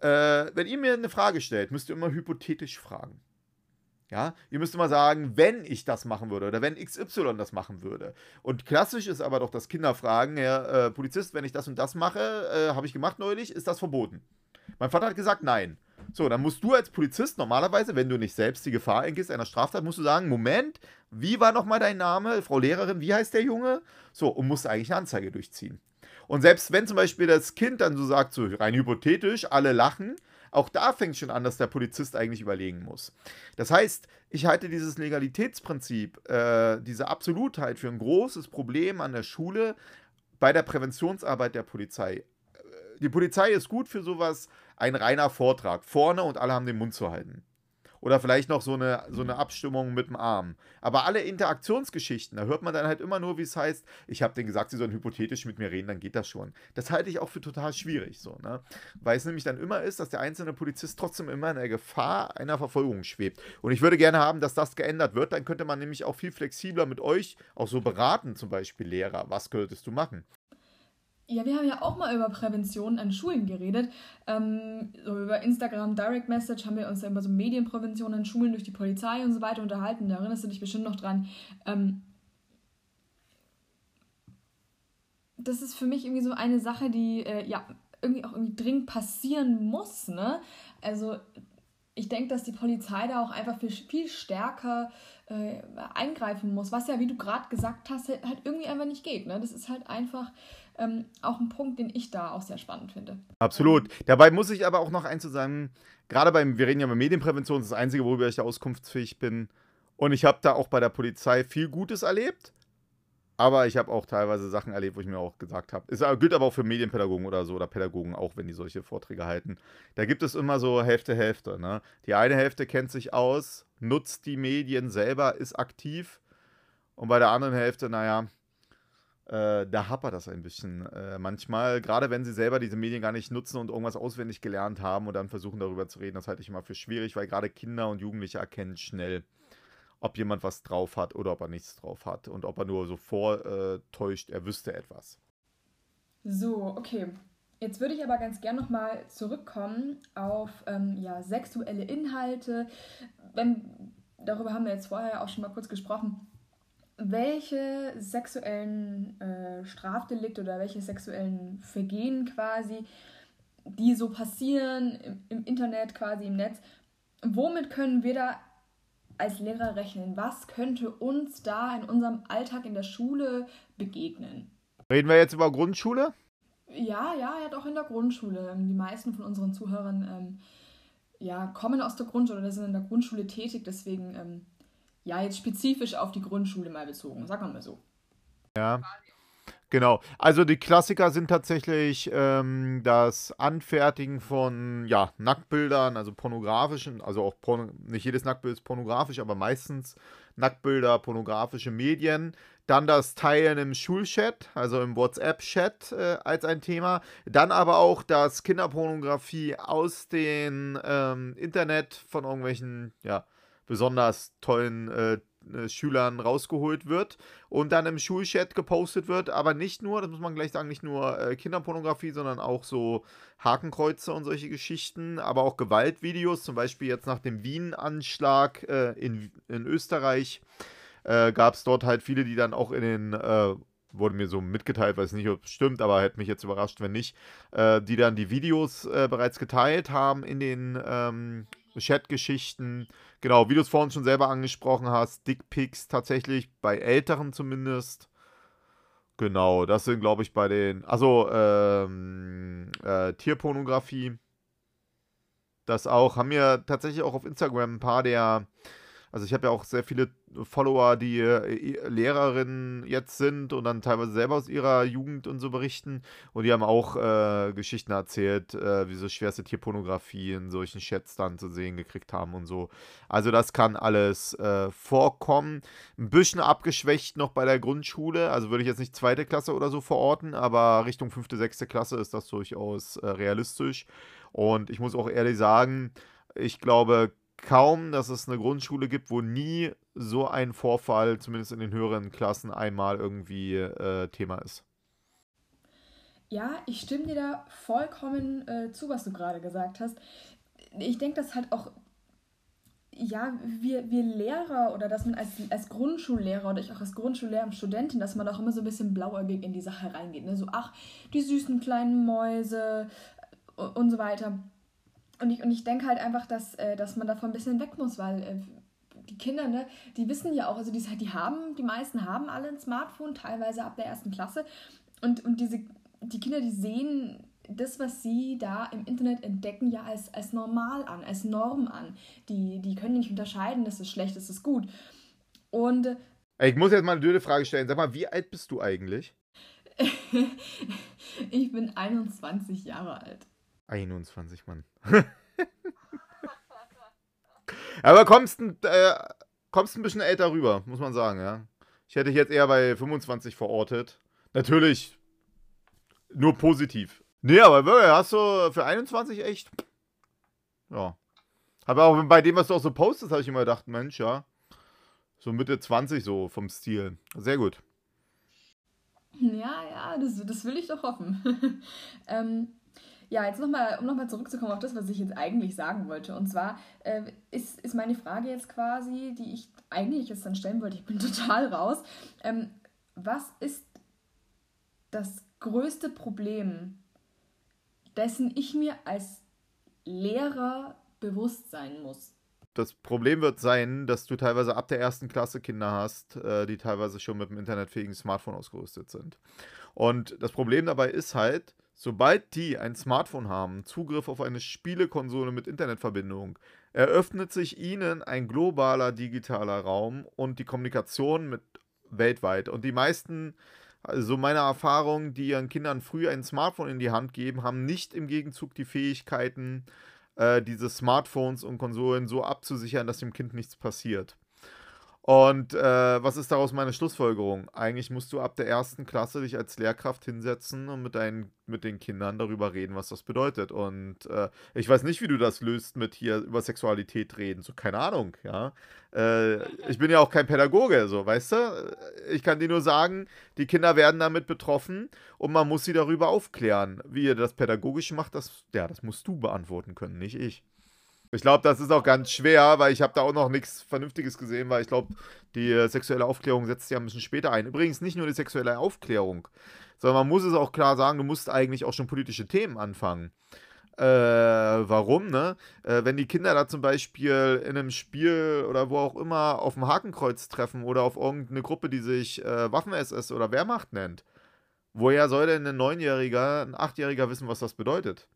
äh, wenn ihr mir eine Frage stellt, müsst ihr immer hypothetisch fragen. Ja, ihr müsst immer sagen, wenn ich das machen würde oder wenn XY das machen würde. Und klassisch ist aber doch das Kinderfragen, Herr äh, Polizist, wenn ich das und das mache, äh, habe ich gemacht neulich, ist das verboten. Mein Vater hat gesagt, nein. So, dann musst du als Polizist normalerweise, wenn du nicht selbst die Gefahr eingehst einer Straftat, musst du sagen, Moment, wie war nochmal dein Name, Frau Lehrerin, wie heißt der Junge? So, und musst eigentlich eine Anzeige durchziehen. Und selbst wenn zum Beispiel das Kind dann so sagt, so rein hypothetisch, alle lachen, auch da fängt schon an, dass der Polizist eigentlich überlegen muss. Das heißt, ich halte dieses Legalitätsprinzip, äh, diese Absolutheit für ein großes Problem an der Schule bei der Präventionsarbeit der Polizei. Äh, die Polizei ist gut für sowas, ein reiner Vortrag, vorne und alle haben den Mund zu halten. Oder vielleicht noch so eine, so eine Abstimmung mit dem Arm. Aber alle Interaktionsgeschichten, da hört man dann halt immer nur, wie es heißt, ich habe denen gesagt, sie sollen hypothetisch mit mir reden, dann geht das schon. Das halte ich auch für total schwierig, so, ne? Weil es nämlich dann immer ist, dass der einzelne Polizist trotzdem immer in der Gefahr einer Verfolgung schwebt. Und ich würde gerne haben, dass das geändert wird. Dann könnte man nämlich auch viel flexibler mit euch auch so beraten, zum Beispiel Lehrer. Was könntest du machen? Ja, wir haben ja auch mal über Prävention an Schulen geredet. Ähm, so über Instagram Direct Message haben wir uns ja über so Medienprävention an Schulen durch die Polizei und so weiter unterhalten. Da erinnerst du dich bestimmt noch dran. Ähm, das ist für mich irgendwie so eine Sache, die äh, ja irgendwie auch irgendwie dringend passieren muss. Ne? Also ich denke, dass die Polizei da auch einfach viel, viel stärker äh, eingreifen muss, was ja, wie du gerade gesagt hast, halt, halt irgendwie einfach nicht geht. Ne? Das ist halt einfach ähm, auch ein Punkt, den ich da auch sehr spannend finde. Absolut. Dabei muss ich aber auch noch eins zu sagen, gerade beim, wir reden ja über Medienprävention, das ist das Einzige, worüber ich da auskunftsfähig bin. Und ich habe da auch bei der Polizei viel Gutes erlebt. Aber ich habe auch teilweise Sachen erlebt, wo ich mir auch gesagt habe. Es gilt aber auch für Medienpädagogen oder so oder Pädagogen auch, wenn die solche Vorträge halten. Da gibt es immer so Hälfte, Hälfte. Ne? Die eine Hälfte kennt sich aus, nutzt die Medien selber, ist aktiv. Und bei der anderen Hälfte, naja, äh, da hapert das ein bisschen äh, manchmal. Gerade wenn sie selber diese Medien gar nicht nutzen und irgendwas auswendig gelernt haben und dann versuchen darüber zu reden, das halte ich immer für schwierig, weil gerade Kinder und Jugendliche erkennen schnell, ob jemand was drauf hat oder ob er nichts drauf hat und ob er nur so vortäuscht, er wüsste etwas. So, okay. Jetzt würde ich aber ganz gern nochmal zurückkommen auf ähm, ja, sexuelle Inhalte. Wenn, darüber haben wir jetzt vorher auch schon mal kurz gesprochen welche sexuellen äh, Strafdelikte oder welche sexuellen Vergehen quasi, die so passieren im, im, Internet, quasi im Netz, womit können wir da als Lehrer rechnen? Was könnte uns da in unserem Alltag in der Schule begegnen? Reden wir jetzt über Grundschule? Ja, ja, ja, doch in der Grundschule. Die meisten von unseren Zuhörern ähm, ja, kommen aus der Grundschule oder sind in der Grundschule tätig, deswegen ähm, ja, jetzt spezifisch auf die Grundschule mal bezogen, sagen wir mal so. Ja. Genau. Also die Klassiker sind tatsächlich ähm, das Anfertigen von ja, Nacktbildern, also pornografischen, also auch porno, nicht jedes Nacktbild ist pornografisch, aber meistens Nacktbilder, pornografische Medien. Dann das Teilen im Schulchat, also im WhatsApp-Chat äh, als ein Thema. Dann aber auch das Kinderpornografie aus dem ähm, Internet von irgendwelchen, ja, besonders tollen äh, äh, Schülern rausgeholt wird und dann im Schulchat gepostet wird, aber nicht nur, das muss man gleich sagen, nicht nur äh, Kinderpornografie, sondern auch so Hakenkreuze und solche Geschichten, aber auch Gewaltvideos, zum Beispiel jetzt nach dem Wien-Anschlag äh, in, in Österreich äh, gab es dort halt viele, die dann auch in den äh, wurde mir so mitgeteilt, weiß nicht, ob es stimmt, aber hätte mich jetzt überrascht, wenn nicht, äh, die dann die Videos äh, bereits geteilt haben in den ähm, Chat-Geschichten. Genau, wie du es vorhin schon selber angesprochen hast, Dickpics tatsächlich, bei Älteren zumindest. Genau, das sind, glaube ich, bei den. Also, ähm, äh, Tierpornografie. Das auch. Haben wir tatsächlich auch auf Instagram ein paar der Also ich habe ja auch sehr viele Follower, die äh, Lehrerinnen jetzt sind und dann teilweise selber aus ihrer Jugend und so berichten. Und die haben auch äh, Geschichten erzählt, äh, wie so schwerste Tierpornografie in solchen Chats dann zu sehen gekriegt haben und so. Also das kann alles äh, vorkommen. Ein bisschen abgeschwächt noch bei der Grundschule. Also würde ich jetzt nicht zweite Klasse oder so verorten, aber Richtung fünfte, sechste Klasse ist das durchaus äh, realistisch. Und ich muss auch ehrlich sagen, ich glaube kaum, dass es eine Grundschule gibt, wo nie so ein Vorfall, zumindest in den höheren Klassen, einmal irgendwie äh, Thema ist. Ja, ich stimme dir da vollkommen äh, zu, was du gerade gesagt hast. Ich denke, dass halt auch, ja, wir, wir Lehrer oder dass man als, als Grundschullehrer oder ich auch als Grundschullehrer und Studentin, dass man auch immer so ein bisschen blauäugig in die Sache reingeht. Ne? So, ach, die süßen kleinen Mäuse äh, und so weiter. Und ich, und ich denke halt einfach, dass, äh, dass man davon ein bisschen weg muss, weil äh, die Kinder, ne, die wissen ja auch, also die, die haben, die meisten haben alle ein Smartphone, teilweise ab der ersten Klasse. Und, und diese, die Kinder, die sehen das, was sie da im Internet entdecken, ja als, als normal an, als Norm an. Die, die können nicht unterscheiden, das ist schlecht, das ist gut. Und. Ich muss jetzt mal eine blöde Frage stellen. Sag mal, wie alt bist du eigentlich? ich bin 21 Jahre alt. 21, Mann. Aber kommst, äh, kommst ein bisschen älter rüber, muss man sagen, ja. Ich hätte dich jetzt eher bei 25 verortet. Natürlich nur positiv. Nee, aber hast du für 21 echt. Ja. Aber auch bei dem, was du auch so postest, habe ich immer gedacht, Mensch, ja. So Mitte 20 so vom Stil. Sehr gut. Ja, ja, das, das will ich doch hoffen. ähm, ja, jetzt nochmal, um nochmal zurückzukommen auf das, was ich jetzt eigentlich sagen wollte. Und zwar äh, ist, ist meine Frage jetzt quasi, die ich eigentlich jetzt dann stellen wollte, ich bin total raus. Ähm, was ist das größte Problem, dessen ich mir als Lehrer bewusst sein muss? das Problem wird sein, dass du teilweise ab der ersten Klasse Kinder hast, äh, die teilweise schon mit einem internetfähigen Smartphone ausgerüstet sind. Und das Problem dabei ist halt, Sobald die ein Smartphone haben, Zugriff auf eine Spielekonsole mit Internetverbindung, eröffnet sich ihnen ein globaler digitaler Raum und die Kommunikation mit weltweit. Und die meisten, also meine Erfahrung, die ihren Kindern früh ein Smartphone in die Hand geben, haben nicht im Gegenzug die Fähigkeiten, äh, diese Smartphones und Konsolen so abzusichern, dass dem Kind nichts passiert. Und äh, was ist daraus meine Schlussfolgerung? Eigentlich musst du ab der ersten Klasse dich als Lehrkraft hinsetzen und mit, deinen, mit den Kindern darüber reden, was das bedeutet. Und äh, ich weiß nicht, wie du das löst mit hier über Sexualität reden. So, keine Ahnung, ja. Äh, ich bin ja auch kein Pädagoge, so, weißt du? Ich kann dir nur sagen, die Kinder werden damit betroffen und man muss sie darüber aufklären. Wie ihr das pädagogisch macht, das, ja, das musst du beantworten können, nicht ich. Ich glaube, das ist auch ganz schwer, weil ich habe da auch noch nichts Vernünftiges gesehen, weil ich glaube, die äh, sexuelle Aufklärung setzt ja ein bisschen später ein. Übrigens nicht nur die sexuelle Aufklärung, sondern man muss es auch klar sagen, du musst eigentlich auch schon politische Themen anfangen. Äh, warum, ne? Äh, wenn die Kinder da zum Beispiel in einem Spiel oder wo auch immer auf dem Hakenkreuz treffen oder auf irgendeine Gruppe, die sich äh, Waffen-SS oder Wehrmacht nennt, woher soll denn ein Neunjähriger, ein Achtjähriger wissen, was das bedeutet?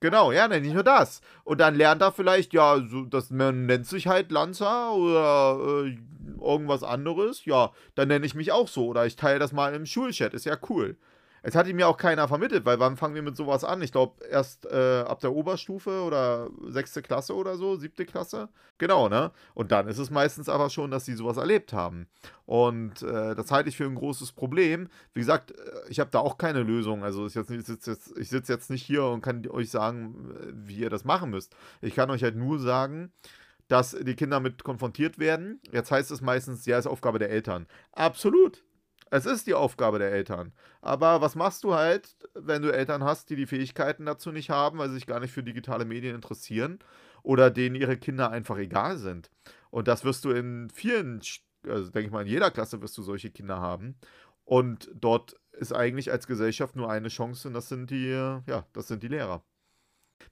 Genau, ja, nicht nur das. Und dann lernt er vielleicht, ja, so, das man nennt sich halt Lanza oder äh, irgendwas anderes. Ja, dann nenne ich mich auch so. Oder ich teile das mal im Schulchat. Ist ja cool. Es hat ihm ja auch keiner vermittelt, weil wann fangen wir mit sowas an? Ich glaube, erst äh, ab der Oberstufe oder sechste Klasse oder so, siebte Klasse. Genau, ne? Und dann ist es meistens aber schon, dass sie sowas erlebt haben. Und äh, das halte ich für ein großes Problem. Wie gesagt, äh, ich habe da auch keine Lösung. Also ich sitze jetzt, sitz jetzt nicht hier und kann euch sagen, wie ihr das machen müsst. Ich kann euch halt nur sagen, dass die Kinder mit konfrontiert werden. Jetzt heißt es meistens, ja, ist Aufgabe der Eltern. Absolut. Es ist die Aufgabe der Eltern. Aber was machst du halt, wenn du Eltern hast, die die Fähigkeiten dazu nicht haben, weil sie sich gar nicht für digitale Medien interessieren oder denen ihre Kinder einfach egal sind? Und das wirst du in vielen, also denke ich mal, in jeder Klasse wirst du solche Kinder haben. Und dort ist eigentlich als Gesellschaft nur eine Chance und das sind die, ja, das sind die Lehrer.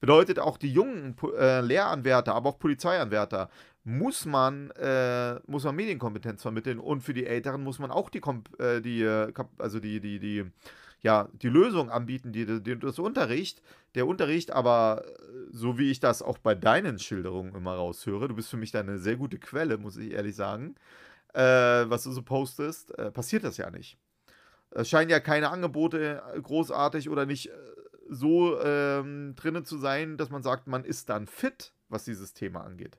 Bedeutet auch die jungen äh, Lehranwärter, aber auch Polizeianwärter muss man, äh, muss man Medienkompetenz vermitteln und für die Älteren muss man auch die, äh, die, äh, also die, die, die, ja, die Lösung anbieten, die, die, das Unterricht, der Unterricht, aber äh, so wie ich das auch bei deinen Schilderungen immer raushöre, du bist für mich da eine sehr gute Quelle, muss ich ehrlich sagen, äh, was du so postest, äh, passiert das ja nicht. Es scheinen ja keine Angebote äh, großartig oder nicht so ähm, drinnen zu sein, dass man sagt, man ist dann fit, was dieses Thema angeht.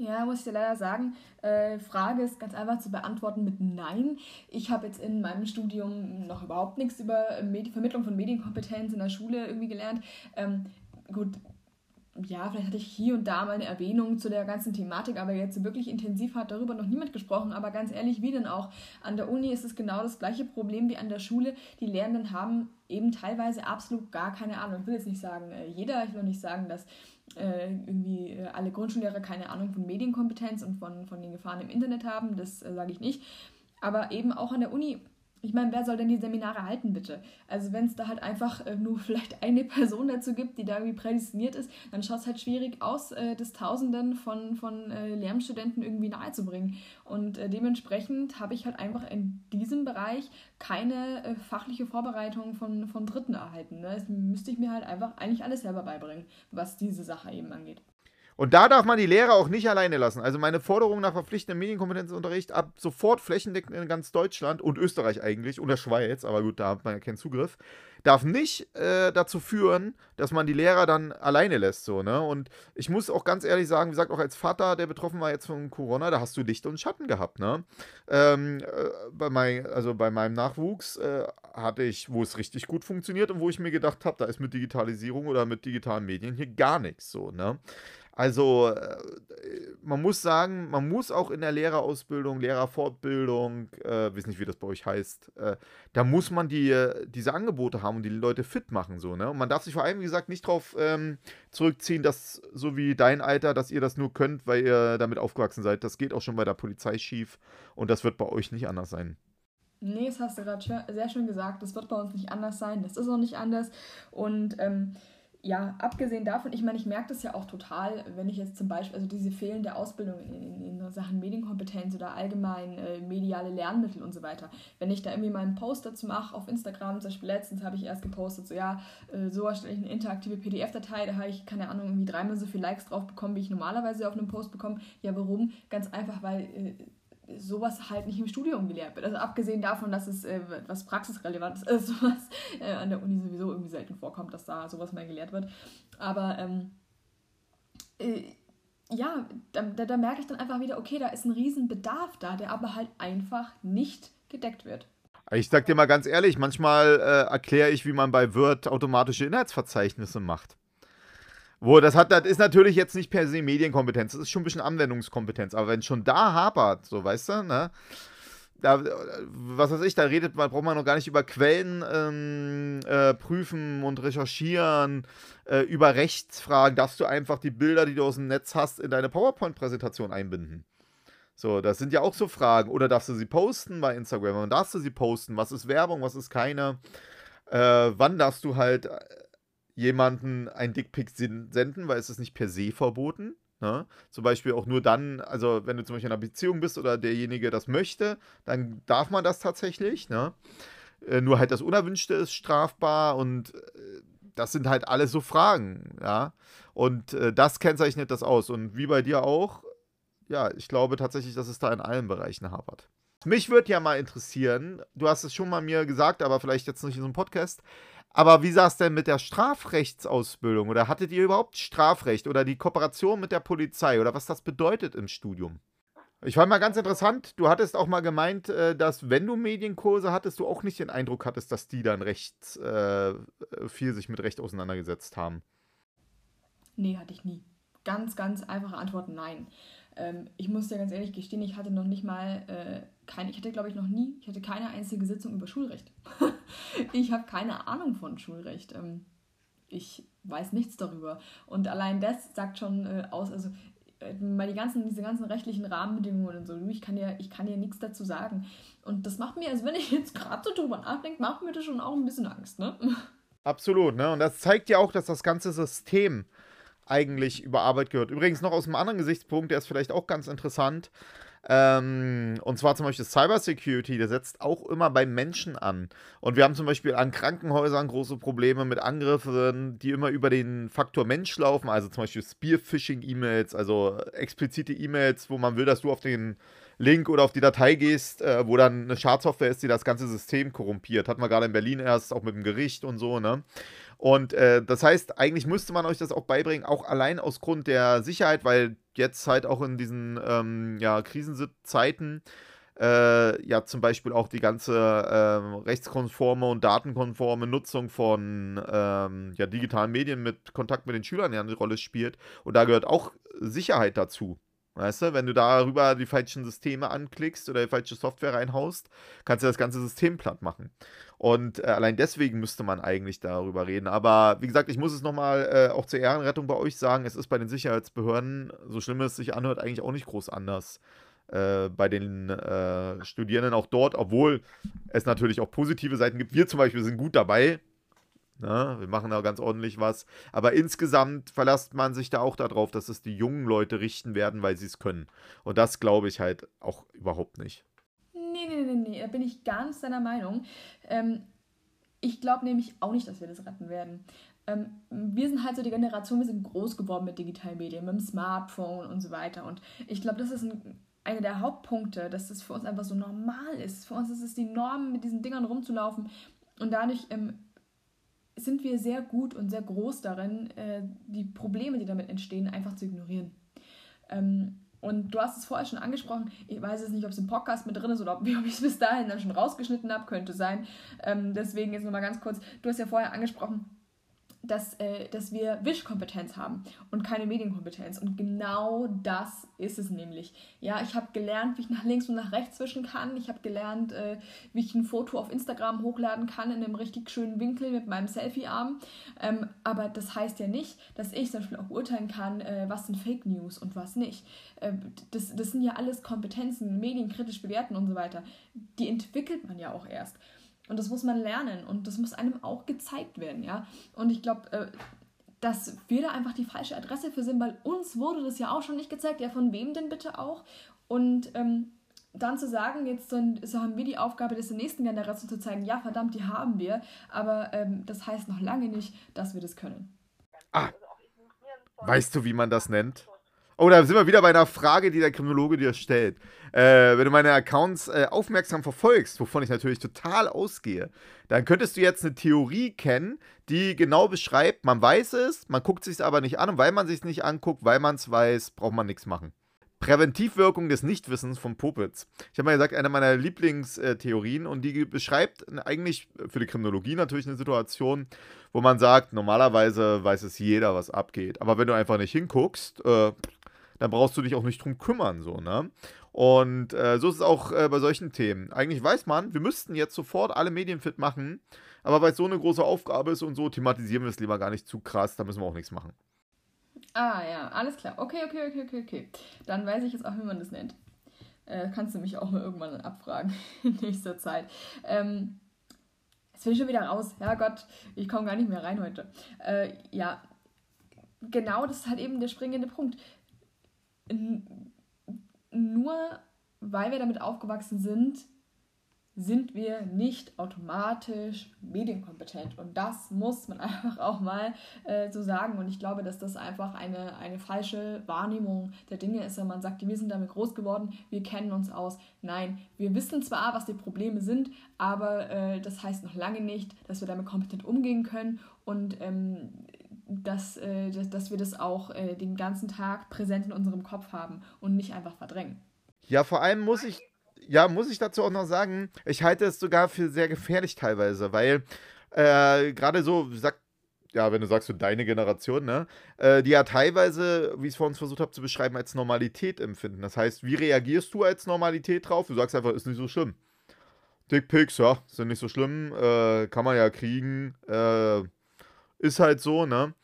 Ja, muss ich dir leider sagen, äh, Frage ist ganz einfach zu beantworten mit Nein. Ich habe jetzt in meinem Studium noch überhaupt nichts über Medi Vermittlung von Medienkompetenz in der Schule irgendwie gelernt. Ähm, gut, ja, vielleicht hatte ich hier und da mal eine Erwähnung zu der ganzen Thematik, aber jetzt wirklich intensiv hat darüber noch niemand gesprochen. Aber ganz ehrlich, wie denn auch? An der Uni ist es genau das gleiche Problem wie an der Schule. Die Lehrenden haben eben teilweise absolut gar keine Ahnung. Ich will jetzt nicht sagen äh, jeder, ich will nicht sagen, dass äh, irgendwie äh, alle Grundschullehrer keine Ahnung von Medienkompetenz und von, von den Gefahren im Internet haben, das äh, sage ich nicht. Aber eben auch an der Uni ich meine, wer soll denn die Seminare halten, bitte? Also wenn es da halt einfach äh, nur vielleicht eine Person dazu gibt, die da irgendwie prädestiniert ist, dann schaut es halt schwierig aus, äh, das Tausenden von, von äh, Lehramtsstudenten irgendwie nahezubringen. Und äh, dementsprechend habe ich halt einfach in diesem Bereich keine äh, fachliche Vorbereitung von, von Dritten erhalten. Ne? Das müsste ich mir halt einfach eigentlich alles selber beibringen, was diese Sache eben angeht. Und da darf man die Lehrer auch nicht alleine lassen. Also meine Forderung nach verpflichtendem Medienkompetenzunterricht ab sofort flächendeckend in ganz Deutschland und Österreich eigentlich und der Schweiz, aber gut, da hat man ja keinen Zugriff, darf nicht äh, dazu führen, dass man die Lehrer dann alleine lässt. So, ne? Und ich muss auch ganz ehrlich sagen, wie gesagt, auch als Vater, der betroffen war jetzt von Corona, da hast du Licht und Schatten gehabt. Ne? Ähm, äh, bei, mein, also bei meinem Nachwuchs äh, hatte ich, wo es richtig gut funktioniert und wo ich mir gedacht habe, da ist mit Digitalisierung oder mit digitalen Medien hier gar nichts so. Ne? Also, äh, man muss sagen, man muss auch in der Lehrerausbildung, Lehrerfortbildung, äh, weiß nicht, wie das bei euch heißt, äh, da muss man die, äh, diese Angebote haben und die Leute fit machen, so, ne? Und man darf sich vor allem, wie gesagt, nicht darauf ähm, zurückziehen, dass, so wie dein Alter, dass ihr das nur könnt, weil ihr damit aufgewachsen seid. Das geht auch schon bei der Polizei schief und das wird bei euch nicht anders sein. Nee, das hast du gerade sehr schön gesagt. Das wird bei uns nicht anders sein. Das ist auch nicht anders. Und ähm, ja, abgesehen davon, ich meine, ich merke das ja auch total, wenn ich jetzt zum Beispiel, also diese fehlende Ausbildung in, in, in Sachen Medienkompetenz oder allgemein äh, mediale Lernmittel und so weiter, wenn ich da irgendwie mal einen Post dazu mache auf Instagram, zum Beispiel letztens habe ich erst gepostet, so ja, äh, so erstelle ich eine interaktive PDF-Datei, da habe ich, keine Ahnung, irgendwie dreimal so viele Likes drauf bekommen, wie ich normalerweise auf einem Post bekomme. Ja, warum? Ganz einfach, weil äh, sowas halt nicht im Studium gelehrt wird. Also abgesehen davon, dass es äh, was praxisrelevantes ist, was äh, an der Uni sowieso irgendwie selten vorkommt, dass da sowas mal gelehrt wird. Aber ähm, äh, ja, da, da, da, merke ich dann einfach wieder, okay, da ist ein Riesenbedarf da, der aber halt einfach nicht gedeckt wird. Ich sag dir mal ganz ehrlich, manchmal äh, erkläre ich, wie man bei Word automatische Inhaltsverzeichnisse macht. Wo das hat, das ist natürlich jetzt nicht per se Medienkompetenz, das ist schon ein bisschen Anwendungskompetenz. Aber wenn schon da hapert, so weißt du, ne? Da, was weiß ich, da redet man, braucht man noch gar nicht über Quellen ähm, äh, prüfen und recherchieren, äh, über Rechtsfragen, darfst du einfach die Bilder, die du aus dem Netz hast, in deine PowerPoint-Präsentation einbinden. So, das sind ja auch so Fragen. Oder darfst du sie posten bei Instagram? Wann darfst du sie posten? Was ist Werbung? Was ist keine? Äh, wann darfst du halt jemanden ein Dickpick senden, weil es ist nicht per se verboten. Ne? Zum Beispiel auch nur dann, also wenn du zum Beispiel in einer Beziehung bist oder derjenige das möchte, dann darf man das tatsächlich. Ne? Äh, nur halt das Unerwünschte ist strafbar und äh, das sind halt alles so Fragen, ja. Und äh, das kennzeichnet das aus. Und wie bei dir auch, ja, ich glaube tatsächlich, dass es da in allen Bereichen hapert. Mich würde ja mal interessieren, du hast es schon mal mir gesagt, aber vielleicht jetzt nicht in so einem Podcast. Aber wie sah es denn mit der Strafrechtsausbildung? Oder hattet ihr überhaupt Strafrecht oder die Kooperation mit der Polizei oder was das bedeutet im Studium? Ich fand mal ganz interessant, du hattest auch mal gemeint, äh, dass wenn du Medienkurse hattest, du auch nicht den Eindruck hattest, dass die dann recht äh, viel sich mit Recht auseinandergesetzt haben. Nee, hatte ich nie. Ganz, ganz einfache Antwort, nein. Ähm, ich muss dir ganz ehrlich gestehen, ich hatte noch nicht mal, äh, keine, ich hatte glaube ich noch nie, ich hatte keine einzige Sitzung über Schulrecht. ich habe keine Ahnung von Schulrecht. Ähm, ich weiß nichts darüber. Und allein das sagt schon äh, aus, also äh, die ganzen, diese ganzen rechtlichen Rahmenbedingungen und so, ich kann ja, ich kann ja nichts dazu sagen. Und das macht mir, also wenn ich jetzt gerade so drüber nachdenke, macht mir das schon auch ein bisschen Angst, ne? Absolut, ne? Und das zeigt ja auch, dass das ganze System eigentlich über Arbeit gehört. Übrigens noch aus einem anderen Gesichtspunkt, der ist vielleicht auch ganz interessant. Ähm, und zwar zum Beispiel Cybersecurity, der setzt auch immer bei Menschen an. Und wir haben zum Beispiel an Krankenhäusern große Probleme mit Angriffen, die immer über den Faktor Mensch laufen. Also zum Beispiel Spearphishing-E-Mails, also explizite E-Mails, wo man will, dass du auf den Link oder auf die Datei gehst, äh, wo dann eine Schadsoftware ist, die das ganze System korrumpiert. Hatten wir gerade in Berlin erst, auch mit dem Gericht und so, ne? Und äh, das heißt, eigentlich müsste man euch das auch beibringen, auch allein aus Grund der Sicherheit, weil jetzt halt auch in diesen ähm, ja, Krisenzeiten äh, ja zum Beispiel auch die ganze äh, rechtskonforme und datenkonforme Nutzung von ähm, ja, digitalen Medien mit Kontakt mit den Schülern ja eine Rolle spielt. Und da gehört auch Sicherheit dazu. Weißt du, wenn du darüber die falschen Systeme anklickst oder die falsche Software reinhaust, kannst du das ganze System platt machen. Und äh, allein deswegen müsste man eigentlich darüber reden. Aber wie gesagt, ich muss es nochmal äh, auch zur Ehrenrettung bei euch sagen, es ist bei den Sicherheitsbehörden, so schlimm es sich anhört, eigentlich auch nicht groß anders. Äh, bei den äh, Studierenden auch dort, obwohl es natürlich auch positive Seiten gibt. Wir zum Beispiel sind gut dabei, Ne? Wir machen da ganz ordentlich was. Aber insgesamt verlässt man sich da auch darauf, dass es die jungen Leute richten werden, weil sie es können. Und das glaube ich halt auch überhaupt nicht. Nee, nee, nee, nee, da bin ich ganz deiner Meinung. Ähm, ich glaube nämlich auch nicht, dass wir das retten werden. Ähm, wir sind halt so die Generation, wir sind groß geworden mit digitalen Medien, mit dem Smartphone und so weiter. Und ich glaube, das ist ein, einer der Hauptpunkte, dass das für uns einfach so normal ist. Für uns ist es die Norm, mit diesen Dingern rumzulaufen. Und dadurch ähm, sind wir sehr gut und sehr groß darin, äh, die Probleme, die damit entstehen, einfach zu ignorieren. Ähm, und du hast es vorher schon angesprochen, ich weiß jetzt nicht, ob es im Podcast mit drin ist oder ob, ich es bis dahin dann schon rausgeschnitten habe, könnte sein. Ähm, deswegen jetzt nochmal ganz kurz, du hast ja vorher angesprochen, dass, äh, dass wir Wischkompetenz haben und keine Medienkompetenz. Und genau das ist es nämlich. Ja, ich habe gelernt, wie ich nach links und nach rechts wischen kann. Ich habe gelernt, äh, wie ich ein Foto auf Instagram hochladen kann in einem richtig schönen Winkel mit meinem Selfie-Arm. Ähm, aber das heißt ja nicht, dass ich zum Beispiel auch urteilen kann, äh, was sind Fake News und was nicht. Äh, das, das sind ja alles Kompetenzen, medienkritisch bewerten und so weiter. Die entwickelt man ja auch erst. Und das muss man lernen und das muss einem auch gezeigt werden, ja. Und ich glaube, äh, dass wir da einfach die falsche Adresse für sind, weil uns wurde das ja auch schon nicht gezeigt. Ja, von wem denn bitte auch? Und ähm, dann zu sagen, jetzt so, haben wir die Aufgabe, das der nächsten Generation zu zeigen, ja, verdammt, die haben wir, aber ähm, das heißt noch lange nicht, dass wir das können. Ah, weißt du, wie man das nennt? Oh, da sind wir wieder bei einer Frage, die der Kriminologe dir stellt. Äh, wenn du meine Accounts äh, aufmerksam verfolgst, wovon ich natürlich total ausgehe, dann könntest du jetzt eine Theorie kennen, die genau beschreibt, man weiß es, man guckt sich aber nicht an und weil man sich nicht anguckt, weil man es weiß, braucht man nichts machen. Präventivwirkung des Nichtwissens von Popitz. Ich habe mal gesagt, eine meiner Lieblingstheorien und die beschreibt eigentlich für die Kriminologie natürlich eine Situation, wo man sagt, normalerweise weiß es jeder, was abgeht. Aber wenn du einfach nicht hinguckst, äh, dann brauchst du dich auch nicht drum kümmern, so, ne? Und äh, so ist es auch äh, bei solchen Themen. Eigentlich weiß man, wir müssten jetzt sofort alle Medien fit machen, aber weil es so eine große Aufgabe ist und so, thematisieren wir es lieber gar nicht zu krass, da müssen wir auch nichts machen. Ah ja, alles klar. Okay, okay, okay, okay, okay. Dann weiß ich jetzt auch, wie man das nennt. Äh, kannst du mich auch mal irgendwann abfragen in nächster Zeit. Ähm, jetzt bin ich schon wieder raus. Ja Gott, ich komme gar nicht mehr rein heute. Äh, ja, genau das ist halt eben der springende Punkt nur weil wir damit aufgewachsen sind, sind wir nicht automatisch medienkompetent. Und das muss man einfach auch mal äh, so sagen. Und ich glaube, dass das einfach eine, eine falsche Wahrnehmung der Dinge ist, wenn man sagt, wir sind damit groß geworden, wir kennen uns aus. Nein, wir wissen zwar, was die Probleme sind, aber äh, das heißt noch lange nicht, dass wir damit kompetent umgehen können. Und ähm, dass, äh, dass, dass wir das auch äh, den ganzen Tag präsent in unserem Kopf haben und nicht einfach verdrängen. Ja, vor allem muss ich, ja, muss ich dazu auch noch sagen, ich halte es sogar für sehr gefährlich teilweise, weil äh, gerade so, sag, ja, wenn du sagst, so deine Generation, ne, äh, die ja teilweise, wie ich es vor uns versucht habe zu beschreiben, als Normalität empfinden. Das heißt, wie reagierst du als Normalität drauf? Du sagst einfach, ist nicht so schlimm. Dickpics, ja, sind nicht so schlimm, äh, kann man ja kriegen, äh, ist halt so, ne?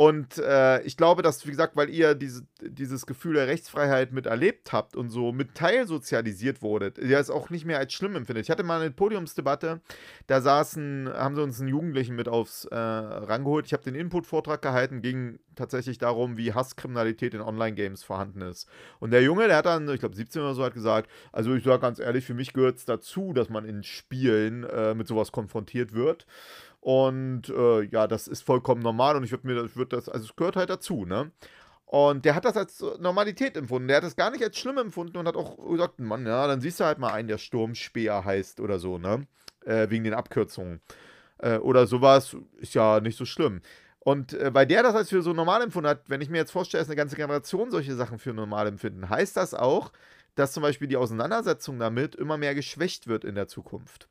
Und äh, ich glaube, dass, wie gesagt, weil ihr diese, dieses Gefühl der Rechtsfreiheit miterlebt habt und so mit teilsozialisiert wurdet, ihr es auch nicht mehr als schlimm empfindet. Ich hatte mal eine Podiumsdebatte, da saßen, haben sie uns einen Jugendlichen mit aufs äh, rangeholt. Ich habe den Input-Vortrag gehalten, ging tatsächlich darum, wie Hasskriminalität in Online-Games vorhanden ist. Und der Junge, der hat dann, ich glaube 17 oder so, hat gesagt, also ich sage ganz ehrlich, für mich gehört es dazu, dass man in Spielen äh, mit sowas konfrontiert wird. Und äh, ja, das ist vollkommen normal und ich würde mir, das, würd das, also es gehört halt dazu, ne? Und der hat das als Normalität empfunden. Der hat das gar nicht als schlimm empfunden und hat auch gesagt, Mann, ja, dann siehst du halt mal einen, der Sturmspeer heißt oder so, ne? Äh, wegen den Abkürzungen. Äh, oder sowas ist ja nicht so schlimm. Und äh, weil der das als für so normal empfunden hat, wenn ich mir jetzt vorstelle, dass eine ganze Generation solche Sachen für normal empfinden, heißt das auch, dass zum Beispiel die Auseinandersetzung damit immer mehr geschwächt wird in der Zukunft.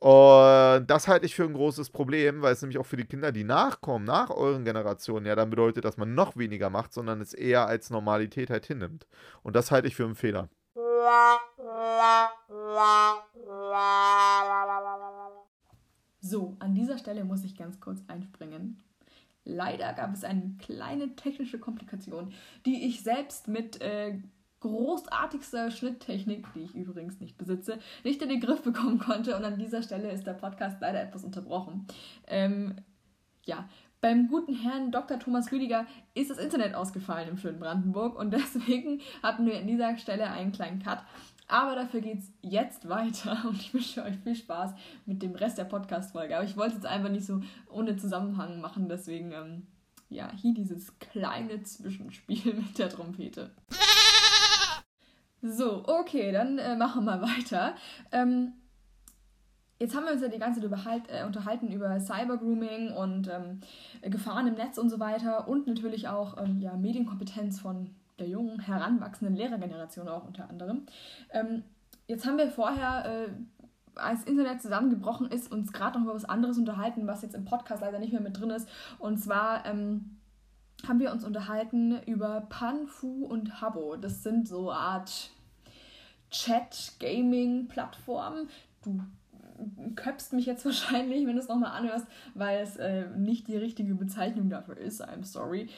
Und das halte ich für ein großes Problem, weil es nämlich auch für die Kinder, die nachkommen, nach euren Generationen, ja dann bedeutet, dass man noch weniger macht, sondern es eher als Normalität halt hinnimmt. Und das halte ich für einen Fehler. So, an dieser Stelle muss ich ganz kurz einspringen. Leider gab es eine kleine technische Komplikation, die ich selbst mit äh, großartigster Schnitttechnik, die ich übrigens nicht besitze, nicht in den Griff bekommen konnte. Und an dieser Stelle ist der Podcast leider etwas unterbrochen. Ähm, ja, beim guten Herrn Dr. Thomas Rüdiger ist das Internet ausgefallen im schönen Brandenburg und deswegen hatten wir an dieser Stelle einen kleinen Cut. Aber dafür geht es jetzt weiter und ich wünsche euch viel Spaß mit dem Rest der Podcast-Folge. Aber ich wollte es jetzt einfach nicht so ohne Zusammenhang machen, deswegen, ähm, ja, hier dieses kleine Zwischenspiel mit der Trompete. So, okay, dann äh, machen wir mal weiter. Ähm, jetzt haben wir uns ja die ganze Zeit überhalt, äh, unterhalten über Cybergrooming und ähm, Gefahren im Netz und so weiter und natürlich auch ähm, ja, Medienkompetenz von der jungen, heranwachsenden Lehrergeneration auch unter anderem. Ähm, jetzt haben wir vorher, äh, als Internet zusammengebrochen ist, uns gerade noch über was anderes unterhalten, was jetzt im Podcast leider nicht mehr mit drin ist. Und zwar ähm, haben wir uns unterhalten über Panfu und Habbo. Das sind so eine Art Chat-Gaming-Plattformen. Du köpfst mich jetzt wahrscheinlich, wenn du es nochmal anhörst, weil es äh, nicht die richtige Bezeichnung dafür ist. I'm sorry.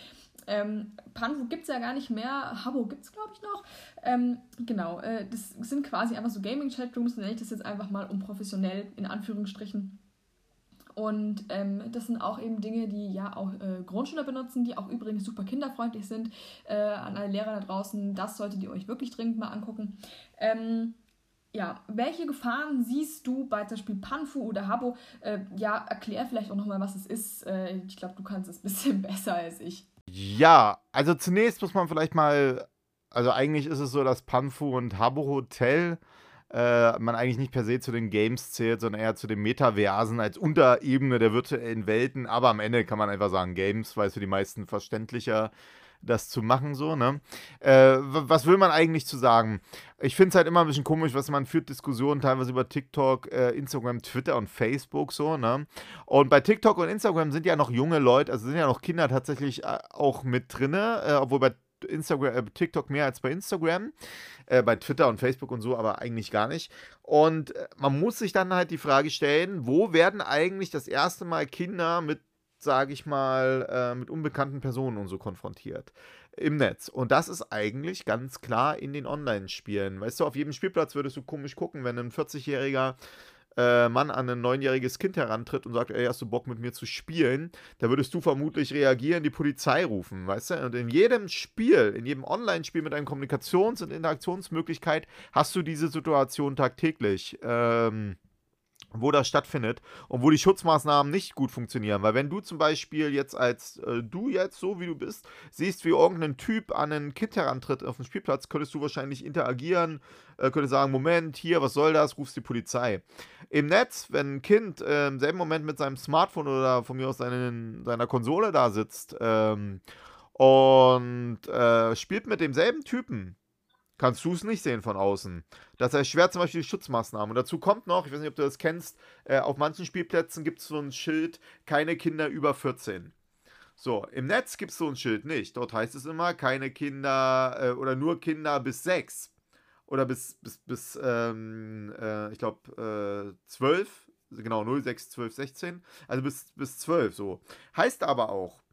Ähm, Panfu gibt es ja gar nicht mehr. Habbo gibt es, glaube ich, noch. Ähm, genau, äh, das sind quasi einfach so Gaming-Chatrooms, nenne ich das jetzt einfach mal unprofessionell, in Anführungsstrichen. Und ähm, das sind auch eben Dinge, die ja auch äh, Grundschüler benutzen, die auch übrigens super kinderfreundlich sind. Äh, an alle Lehrer da draußen, das solltet ihr euch wirklich dringend mal angucken. Ähm, ja, welche Gefahren siehst du bei zum Beispiel Panfu oder Habo? Äh, ja, erklär vielleicht auch nochmal, was es ist. Äh, ich glaube, du kannst es ein bisschen besser als ich. Ja, also zunächst muss man vielleicht mal, also eigentlich ist es so, dass Panfu und Habo Hotel äh, man eigentlich nicht per se zu den Games zählt, sondern eher zu den Metaversen als Unterebene der virtuellen Welten. Aber am Ende kann man einfach sagen Games, weil es für die meisten verständlicher das zu machen, so, ne? Äh, was will man eigentlich zu sagen? Ich finde es halt immer ein bisschen komisch, was man führt Diskussionen teilweise über TikTok, äh, Instagram, Twitter und Facebook, so, ne? Und bei TikTok und Instagram sind ja noch junge Leute, also sind ja noch Kinder tatsächlich äh, auch mit drinne, äh, obwohl bei Instagram, äh, TikTok mehr als bei Instagram, äh, bei Twitter und Facebook und so, aber eigentlich gar nicht. Und äh, man muss sich dann halt die Frage stellen, wo werden eigentlich das erste Mal Kinder mit, sage ich mal, äh, mit unbekannten Personen und so konfrontiert? Im Netz. Und das ist eigentlich ganz klar in den Online-Spielen. Weißt du, auf jedem Spielplatz würdest du komisch gucken, wenn ein 40-Jähriger äh, Mann an ein neunjähriges Kind herantritt und sagt, ey, hast du Bock mit mir zu spielen, da würdest du vermutlich reagieren, die Polizei rufen, weißt du? Und in jedem Spiel, in jedem Online-Spiel mit einer Kommunikations- und Interaktionsmöglichkeit hast du diese Situation tagtäglich. Ähm, wo das stattfindet und wo die Schutzmaßnahmen nicht gut funktionieren. Weil wenn du zum Beispiel jetzt als äh, du jetzt, so wie du bist, siehst, wie irgendein Typ an ein Kind herantritt auf dem Spielplatz, könntest du wahrscheinlich interagieren, äh, könntest sagen, Moment, hier, was soll das, rufst die Polizei. Im Netz, wenn ein Kind äh, im selben Moment mit seinem Smartphone oder von mir aus seinen, seiner Konsole da sitzt ähm, und äh, spielt mit demselben Typen, kannst du es nicht sehen von außen. Das erschwert zum Beispiel die Schutzmaßnahmen. Und dazu kommt noch, ich weiß nicht, ob du das kennst, äh, auf manchen Spielplätzen gibt es so ein Schild, keine Kinder über 14. So, im Netz gibt es so ein Schild nicht. Dort heißt es immer, keine Kinder äh, oder nur Kinder bis 6. Oder bis, bis, bis ähm, äh, ich glaube, äh, 12. Genau, 0, 6, 12, 16. Also bis, bis 12 so. Heißt aber auch,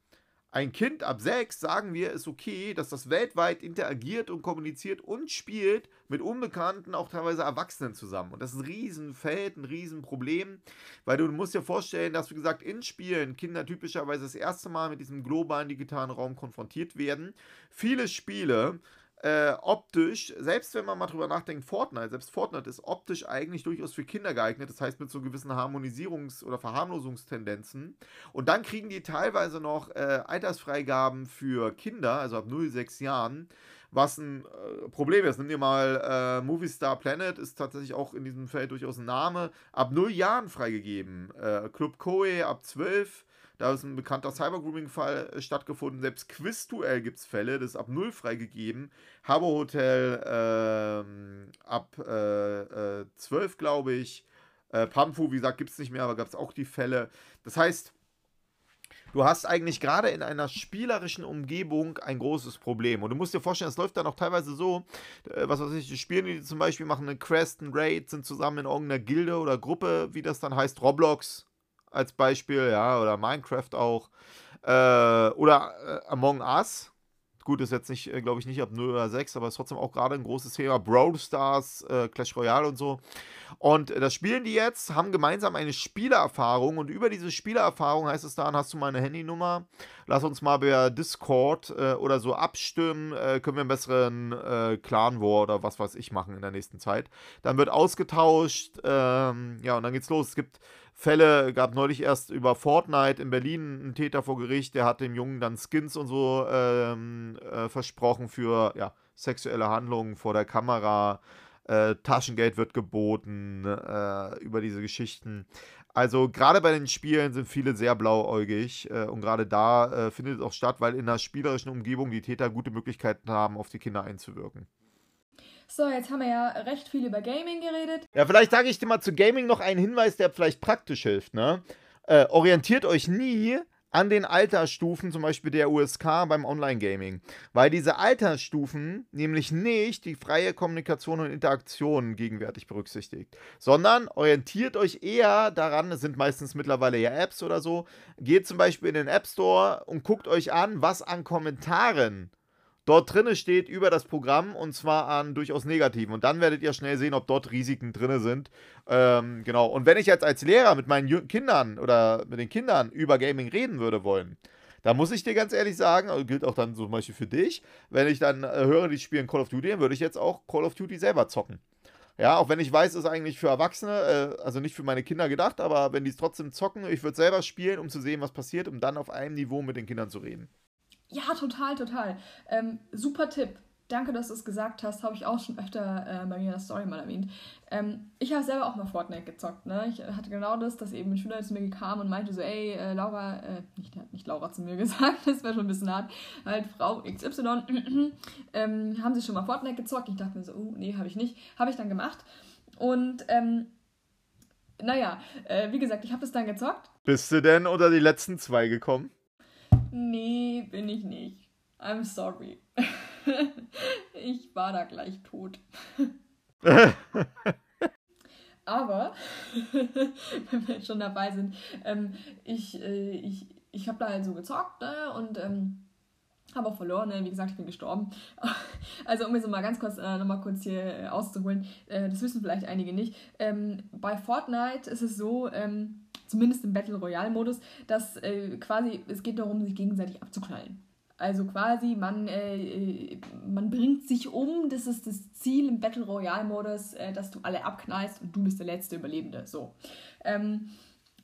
ein Kind ab sechs, sagen wir, ist okay, dass das weltweit interagiert und kommuniziert und spielt mit Unbekannten, auch teilweise Erwachsenen zusammen. Und das ist ein Riesenfeld, ein Riesenproblem, weil du musst dir vorstellen, dass, wie gesagt, in Spielen Kinder typischerweise das erste Mal mit diesem globalen digitalen Raum konfrontiert werden. Viele Spiele äh, optisch, selbst wenn man mal drüber nachdenkt, Fortnite, selbst Fortnite ist optisch eigentlich durchaus für Kinder geeignet, das heißt mit so gewissen Harmonisierungs- oder Verharmlosungstendenzen. Und dann kriegen die teilweise noch äh, Altersfreigaben für Kinder, also ab 0, 6 Jahren, was ein äh, Problem ist. Nimm dir mal äh, Movie Star Planet, ist tatsächlich auch in diesem Feld durchaus ein Name, ab 0 Jahren freigegeben. Äh, Club Koei ab 12 da ist ein bekannter Cybergrooming-Fall äh, stattgefunden. Selbst Quizduell gibt es Fälle, das ist ab 0 freigegeben. Habbo Hotel ähm, ab äh, äh, 12, glaube ich. Äh, Pamfu, wie gesagt, gibt es nicht mehr, aber gab es auch die Fälle. Das heißt, du hast eigentlich gerade in einer spielerischen Umgebung ein großes Problem. Und du musst dir vorstellen, es läuft dann auch teilweise so, äh, was weiß ich, die spielen die zum Beispiel, machen eine Quest, einen Raid, sind zusammen in irgendeiner Gilde oder Gruppe, wie das dann heißt, Roblox als Beispiel, ja, oder Minecraft auch. Äh, oder äh, Among Us. Gut, ist jetzt nicht, äh, glaube ich, nicht ab 0 oder 6, aber ist trotzdem auch gerade ein großes Thema. Brawl Stars, äh, Clash Royale und so. Und äh, das spielen die jetzt, haben gemeinsam eine Spielererfahrung und über diese Spielererfahrung heißt es dann, hast du meine Handynummer, lass uns mal per Discord äh, oder so abstimmen, äh, können wir einen besseren äh, Clan War oder was weiß ich machen in der nächsten Zeit. Dann wird ausgetauscht, ähm, ja, und dann geht's los. Es gibt Fälle, gab neulich erst über Fortnite in Berlin einen Täter vor Gericht, der hat dem Jungen dann Skins und so ähm, äh, versprochen für ja, sexuelle Handlungen vor der Kamera. Äh, Taschengeld wird geboten äh, über diese Geschichten. Also gerade bei den Spielen sind viele sehr blauäugig äh, und gerade da äh, findet es auch statt, weil in einer spielerischen Umgebung die Täter gute Möglichkeiten haben, auf die Kinder einzuwirken. So, jetzt haben wir ja recht viel über Gaming geredet. Ja, vielleicht sage ich dir mal zu Gaming noch einen Hinweis, der vielleicht praktisch hilft. Ne? Äh, orientiert euch nie an den Altersstufen, zum Beispiel der USK beim Online-Gaming. Weil diese Altersstufen nämlich nicht die freie Kommunikation und Interaktion gegenwärtig berücksichtigt, sondern orientiert euch eher daran, es sind meistens mittlerweile ja Apps oder so, geht zum Beispiel in den App Store und guckt euch an, was an Kommentaren dort drinne steht über das Programm und zwar an durchaus negativen. Und dann werdet ihr schnell sehen, ob dort Risiken drinne sind. Ähm, genau. Und wenn ich jetzt als Lehrer mit meinen Kindern oder mit den Kindern über Gaming reden würde wollen, da muss ich dir ganz ehrlich sagen, also gilt auch dann zum Beispiel für dich, wenn ich dann äh, höre, die spielen Call of Duty, dann würde ich jetzt auch Call of Duty selber zocken. Ja, auch wenn ich weiß, es ist eigentlich für Erwachsene, äh, also nicht für meine Kinder gedacht, aber wenn die es trotzdem zocken, ich würde selber spielen, um zu sehen, was passiert, um dann auf einem Niveau mit den Kindern zu reden. Ja, total, total. Ähm, super Tipp. Danke, dass du es gesagt hast. Habe ich auch schon öfter äh, bei mir in der Story mal erwähnt. Ähm, ich habe selber auch mal Fortnite gezockt. Ne? Ich hatte genau das, dass eben ein Schüler zu mir kam und meinte so, ey, äh, Laura, äh, nicht, der hat nicht Laura zu mir gesagt, das wäre schon ein bisschen hart, halt Frau XY, ähm, haben sie schon mal Fortnite gezockt? Ich dachte mir so, oh, nee, habe ich nicht. Habe ich dann gemacht. Und, ähm, naja, äh, wie gesagt, ich habe das dann gezockt. Bist du denn unter die letzten zwei gekommen? Nee, bin ich nicht. I'm sorry. ich war da gleich tot. Aber, wenn wir schon dabei sind, ähm, ich, äh, ich, ich habe da halt so gezockt ne? und ähm, habe auch verloren. Ne? Wie gesagt, ich bin gestorben. Also, um mir so mal ganz kurz äh, nochmal kurz hier äh, auszuholen, äh, das wissen vielleicht einige nicht. Ähm, bei Fortnite ist es so, ähm, zumindest im Battle Royale Modus, dass äh, quasi es geht darum, sich gegenseitig abzuknallen. Also quasi, man, äh, äh, man bringt sich um, das ist das Ziel im Battle Royale Modus, äh, dass du alle abknallst und du bist der letzte Überlebende. So. Ähm,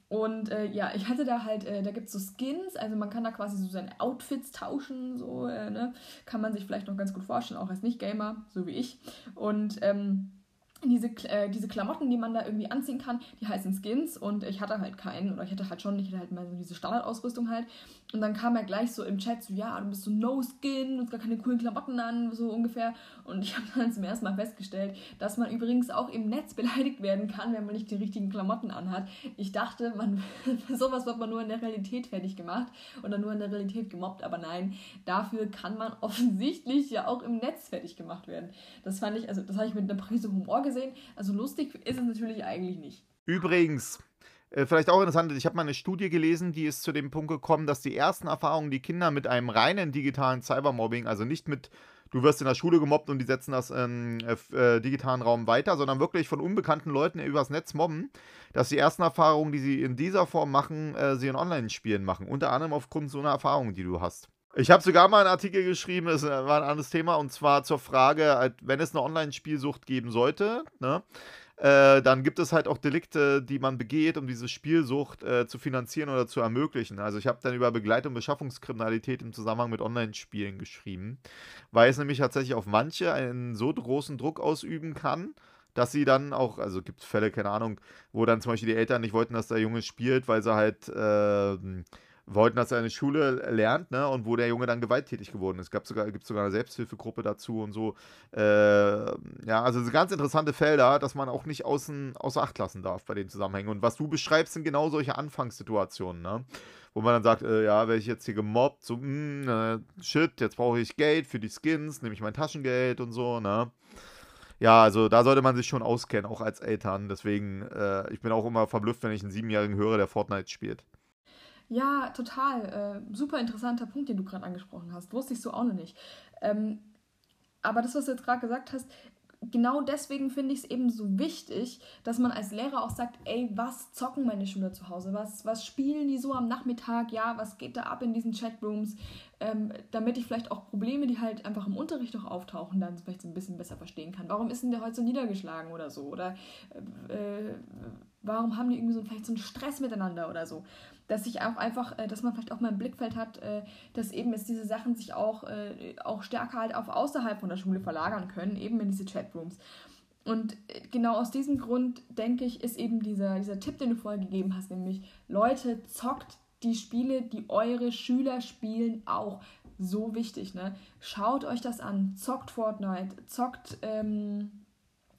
und äh, ja, ich hatte da halt, äh, da gibt es so Skins, also man kann da quasi so seine Outfits tauschen, so, äh, ne? Kann man sich vielleicht noch ganz gut vorstellen, auch als Nicht-Gamer, so wie ich. Und ähm, diese, äh, diese Klamotten, die man da irgendwie anziehen kann, die heißen Skins und ich hatte halt keinen oder ich hatte halt schon, ich hatte halt mal so diese Standardausrüstung halt und dann kam er gleich so im Chat so, ja, du bist so No-Skin, du hast gar keine coolen Klamotten an, so ungefähr und ich habe dann zum ersten Mal festgestellt, dass man übrigens auch im Netz beleidigt werden kann, wenn man nicht die richtigen Klamotten anhat. Ich dachte, man sowas wird man nur in der Realität fertig gemacht oder nur in der Realität gemobbt, aber nein, dafür kann man offensichtlich ja auch im Netz fertig gemacht werden. Das fand ich, also das habe ich mit einer Prise Humor gesehen. Also lustig ist es natürlich eigentlich nicht. Übrigens, äh, vielleicht auch interessant, ich habe mal eine Studie gelesen, die ist zu dem Punkt gekommen, dass die ersten Erfahrungen, die Kinder mit einem reinen digitalen Cybermobbing, also nicht mit du wirst in der Schule gemobbt und die setzen das im äh, digitalen Raum weiter, sondern wirklich von unbekannten Leuten übers Netz mobben, dass die ersten Erfahrungen, die sie in dieser Form machen, äh, sie in Online-Spielen machen. Unter anderem aufgrund so einer Erfahrung, die du hast. Ich habe sogar mal einen Artikel geschrieben, das war ein anderes Thema, und zwar zur Frage, wenn es eine Online-Spielsucht geben sollte, ne, äh, dann gibt es halt auch Delikte, die man begeht, um diese Spielsucht äh, zu finanzieren oder zu ermöglichen. Also ich habe dann über Begleitung Beschaffungskriminalität im Zusammenhang mit Online-Spielen geschrieben, weil es nämlich tatsächlich auf manche einen so großen Druck ausüben kann, dass sie dann auch, also gibt es Fälle, keine Ahnung, wo dann zum Beispiel die Eltern nicht wollten, dass der Junge spielt, weil sie halt äh, wollten, dass er eine Schule lernt, ne? Und wo der Junge dann gewalttätig geworden ist. Es gab sogar, gibt sogar eine Selbsthilfegruppe dazu und so. Äh, ja, also ganz interessante Felder, dass man auch nicht außen, außer Acht lassen darf bei den Zusammenhängen. Und was du beschreibst, sind genau solche Anfangssituationen, ne? Wo man dann sagt, äh, ja, werde ich jetzt hier gemobbt, so, mh, äh, shit, jetzt brauche ich Geld für die Skins, nehme ich mein Taschengeld und so, ne? Ja, also da sollte man sich schon auskennen, auch als Eltern. Deswegen, äh, ich bin auch immer verblüfft, wenn ich einen Siebenjährigen höre, der Fortnite spielt. Ja, total. Äh, super interessanter Punkt, den du gerade angesprochen hast. Wusste ich so auch noch nicht. Ähm, aber das, was du jetzt gerade gesagt hast, genau deswegen finde ich es eben so wichtig, dass man als Lehrer auch sagt, ey, was zocken meine Schüler zu Hause? Was, was spielen die so am Nachmittag? Ja, was geht da ab in diesen Chatrooms? Ähm, damit ich vielleicht auch Probleme, die halt einfach im Unterricht auch auftauchen, dann vielleicht so ein bisschen besser verstehen kann. Warum ist denn der heute so niedergeschlagen oder so? Oder äh, warum haben die irgendwie so vielleicht so einen Stress miteinander oder so? Dass sich auch einfach, äh, dass man vielleicht auch mal im Blickfeld hat, äh, dass eben jetzt diese Sachen sich auch, äh, auch stärker halt auf außerhalb von der Schule verlagern können, eben in diese Chatrooms. Und genau aus diesem Grund, denke ich, ist eben dieser, dieser Tipp, den du vorher gegeben hast, nämlich Leute, zockt die Spiele, die eure Schüler spielen, auch so wichtig. Ne? Schaut euch das an, zockt Fortnite, zockt ähm,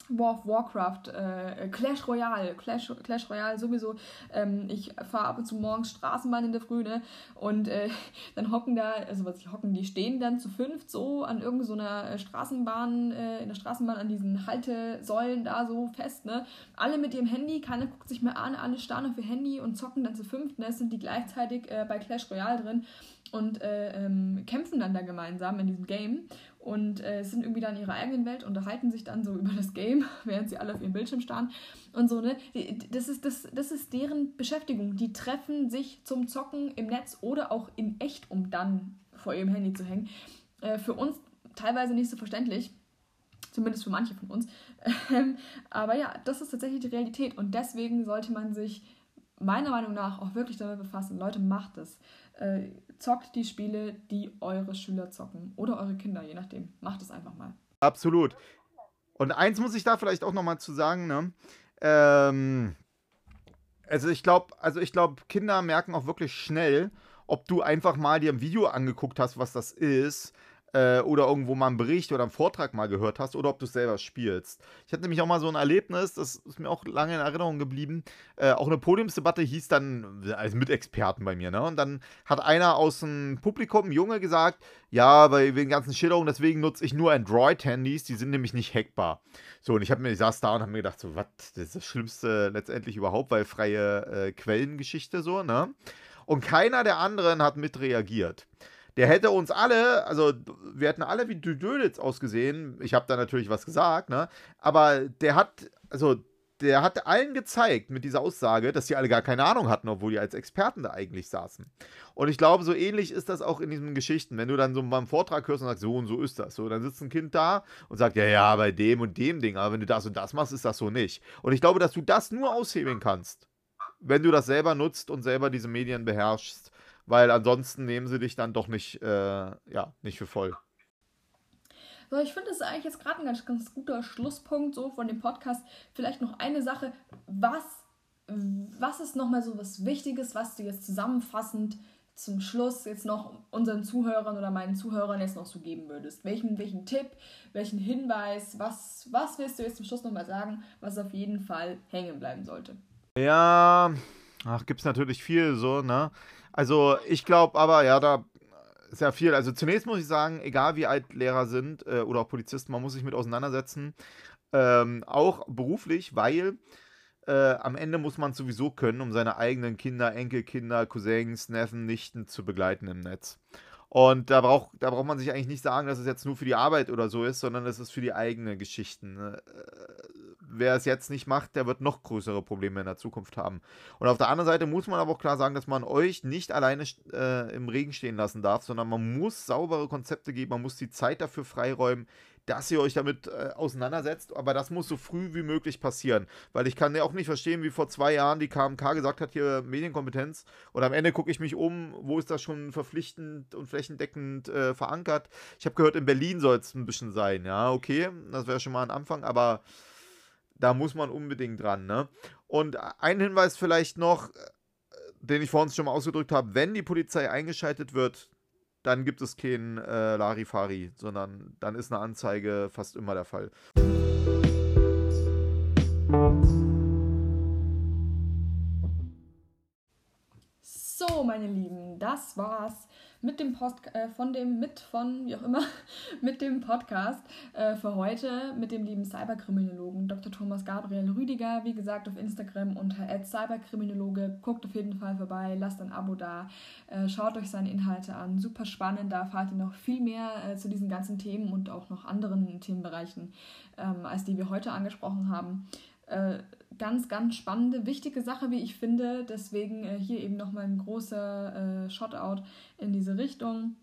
War of Warcraft, äh, Clash Royale, Clash, Clash Royale sowieso. Ähm, ich fahre ab und zu morgens Straßenbahn in der Früh, ne? Und äh, dann hocken da, also was ich hocken, die stehen dann zu fünft so an irgendeiner so Straßenbahn, äh, in der Straßenbahn an diesen Haltesäulen da so fest, ne? Alle mit ihrem Handy, keiner guckt sich mehr an, alle starren auf ihr Handy und zocken dann zu fünft, ne? Sind die gleichzeitig äh, bei Clash Royale drin und äh, ähm, kämpfen dann da gemeinsam in diesem Game und äh, sind irgendwie dann in ihrer eigenen Welt, unterhalten sich dann so über das Game, während sie alle auf ihrem Bildschirm starren und so, ne? Das ist, das, das ist deren Beschäftigung. Die treffen sich zum Zocken im Netz oder auch in echt, um dann vor ihrem Handy zu hängen. Äh, für uns teilweise nicht so verständlich. Zumindest für manche von uns. Ähm, aber ja, das ist tatsächlich die Realität. Und deswegen sollte man sich meiner Meinung nach auch wirklich damit befassen. Leute, macht es. Äh, zockt die Spiele, die eure Schüler zocken. Oder eure Kinder, je nachdem. Macht es einfach mal. Absolut. Und eins muss ich da vielleicht auch nochmal zu sagen, ne? Ähm, also ich glaube, also ich glaube, Kinder merken auch wirklich schnell, ob du einfach mal dir ein Video angeguckt hast, was das ist, äh, oder irgendwo mal einen Bericht oder einen Vortrag mal gehört hast oder ob du es selber spielst. Ich hatte nämlich auch mal so ein Erlebnis, das ist mir auch lange in Erinnerung geblieben. Äh, auch eine Podiumsdebatte hieß dann, also mit Experten bei mir, ne? Und dann hat einer aus dem Publikum, ein Junge, gesagt, ja, weil wegen ganzen Schilderungen, deswegen nutze ich nur Android-Handys, die sind nämlich nicht hackbar. So, und ich habe mir, ich saß da und habe mir gedacht, so, was, das ist das Schlimmste letztendlich überhaupt, weil freie äh, Quellengeschichte so, ne? Und keiner der anderen hat mitreagiert der hätte uns alle, also wir hätten alle wie Döditz ausgesehen. Ich habe da natürlich was gesagt, ne? Aber der hat, also der hat allen gezeigt mit dieser Aussage, dass die alle gar keine Ahnung hatten, obwohl die als Experten da eigentlich saßen. Und ich glaube, so ähnlich ist das auch in diesen Geschichten. Wenn du dann so einen Vortrag hörst und sagst, so und so ist das. So, dann sitzt ein Kind da und sagt, ja, ja, bei dem und dem Ding, aber wenn du das und das machst, ist das so nicht. Und ich glaube, dass du das nur aushebeln kannst, wenn du das selber nutzt und selber diese Medien beherrschst weil ansonsten nehmen sie dich dann doch nicht, äh, ja, nicht für voll. So, ich finde, das ist eigentlich jetzt gerade ein ganz, ganz guter Schlusspunkt so von dem Podcast. Vielleicht noch eine Sache. Was, was ist nochmal so was Wichtiges, was du jetzt zusammenfassend zum Schluss jetzt noch unseren Zuhörern oder meinen Zuhörern jetzt noch so geben würdest? Welchen, welchen Tipp, welchen Hinweis, was, was willst du jetzt zum Schluss nochmal sagen, was auf jeden Fall hängen bleiben sollte? Ja, ach, gibt es natürlich viel so, ne? Also ich glaube aber, ja, da ist ja viel. Also zunächst muss ich sagen, egal wie alt Lehrer sind äh, oder auch Polizisten, man muss sich mit auseinandersetzen. Ähm, auch beruflich, weil äh, am Ende muss man sowieso können, um seine eigenen Kinder, Enkelkinder, Cousins, Neffen, Nichten zu begleiten im Netz. Und da braucht, da braucht man sich eigentlich nicht sagen, dass es jetzt nur für die Arbeit oder so ist, sondern es ist für die eigenen Geschichten. Ne? Wer es jetzt nicht macht, der wird noch größere Probleme in der Zukunft haben. Und auf der anderen Seite muss man aber auch klar sagen, dass man euch nicht alleine äh, im Regen stehen lassen darf, sondern man muss saubere Konzepte geben, man muss die Zeit dafür freiräumen, dass ihr euch damit äh, auseinandersetzt, aber das muss so früh wie möglich passieren, weil ich kann ja auch nicht verstehen, wie vor zwei Jahren die KMK gesagt hat, hier Medienkompetenz und am Ende gucke ich mich um, wo ist das schon verpflichtend und flächendeckend äh, verankert. Ich habe gehört, in Berlin soll es ein bisschen sein, ja, okay, das wäre schon mal ein Anfang, aber da muss man unbedingt dran, ne? Und ein Hinweis vielleicht noch, äh, den ich vorhin schon mal ausgedrückt habe, wenn die Polizei eingeschaltet wird, dann gibt es kein äh, Larifari, sondern dann ist eine Anzeige fast immer der Fall. So, meine Lieben, das war's mit dem Post äh, von dem mit von wie auch immer mit dem Podcast äh, für heute mit dem lieben Cyberkriminologen Dr. Thomas Gabriel Rüdiger. Wie gesagt auf Instagram unter @cyberkriminologe. Guckt auf jeden Fall vorbei, lasst ein Abo da, äh, schaut euch seine Inhalte an. Super spannend, da erfahrt ihr noch viel mehr äh, zu diesen ganzen Themen und auch noch anderen Themenbereichen, ähm, als die wir heute angesprochen haben. Äh, ganz, ganz spannende, wichtige Sache, wie ich finde. Deswegen äh, hier eben nochmal ein großer äh, Shotout in diese Richtung.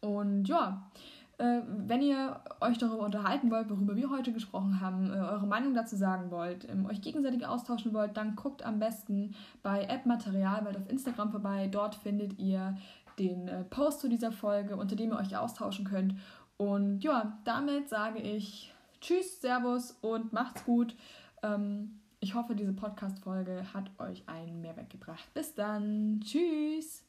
Und ja, äh, wenn ihr euch darüber unterhalten wollt, worüber wir heute gesprochen haben, äh, eure Meinung dazu sagen wollt, ähm, euch gegenseitig austauschen wollt, dann guckt am besten bei App Materialwelt auf Instagram vorbei. Dort findet ihr den Post zu dieser Folge, unter dem ihr euch austauschen könnt. Und ja, damit sage ich Tschüss, Servus und macht's gut. Ähm, ich hoffe, diese Podcast-Folge hat euch einen Mehrwert gebracht. Bis dann. Tschüss.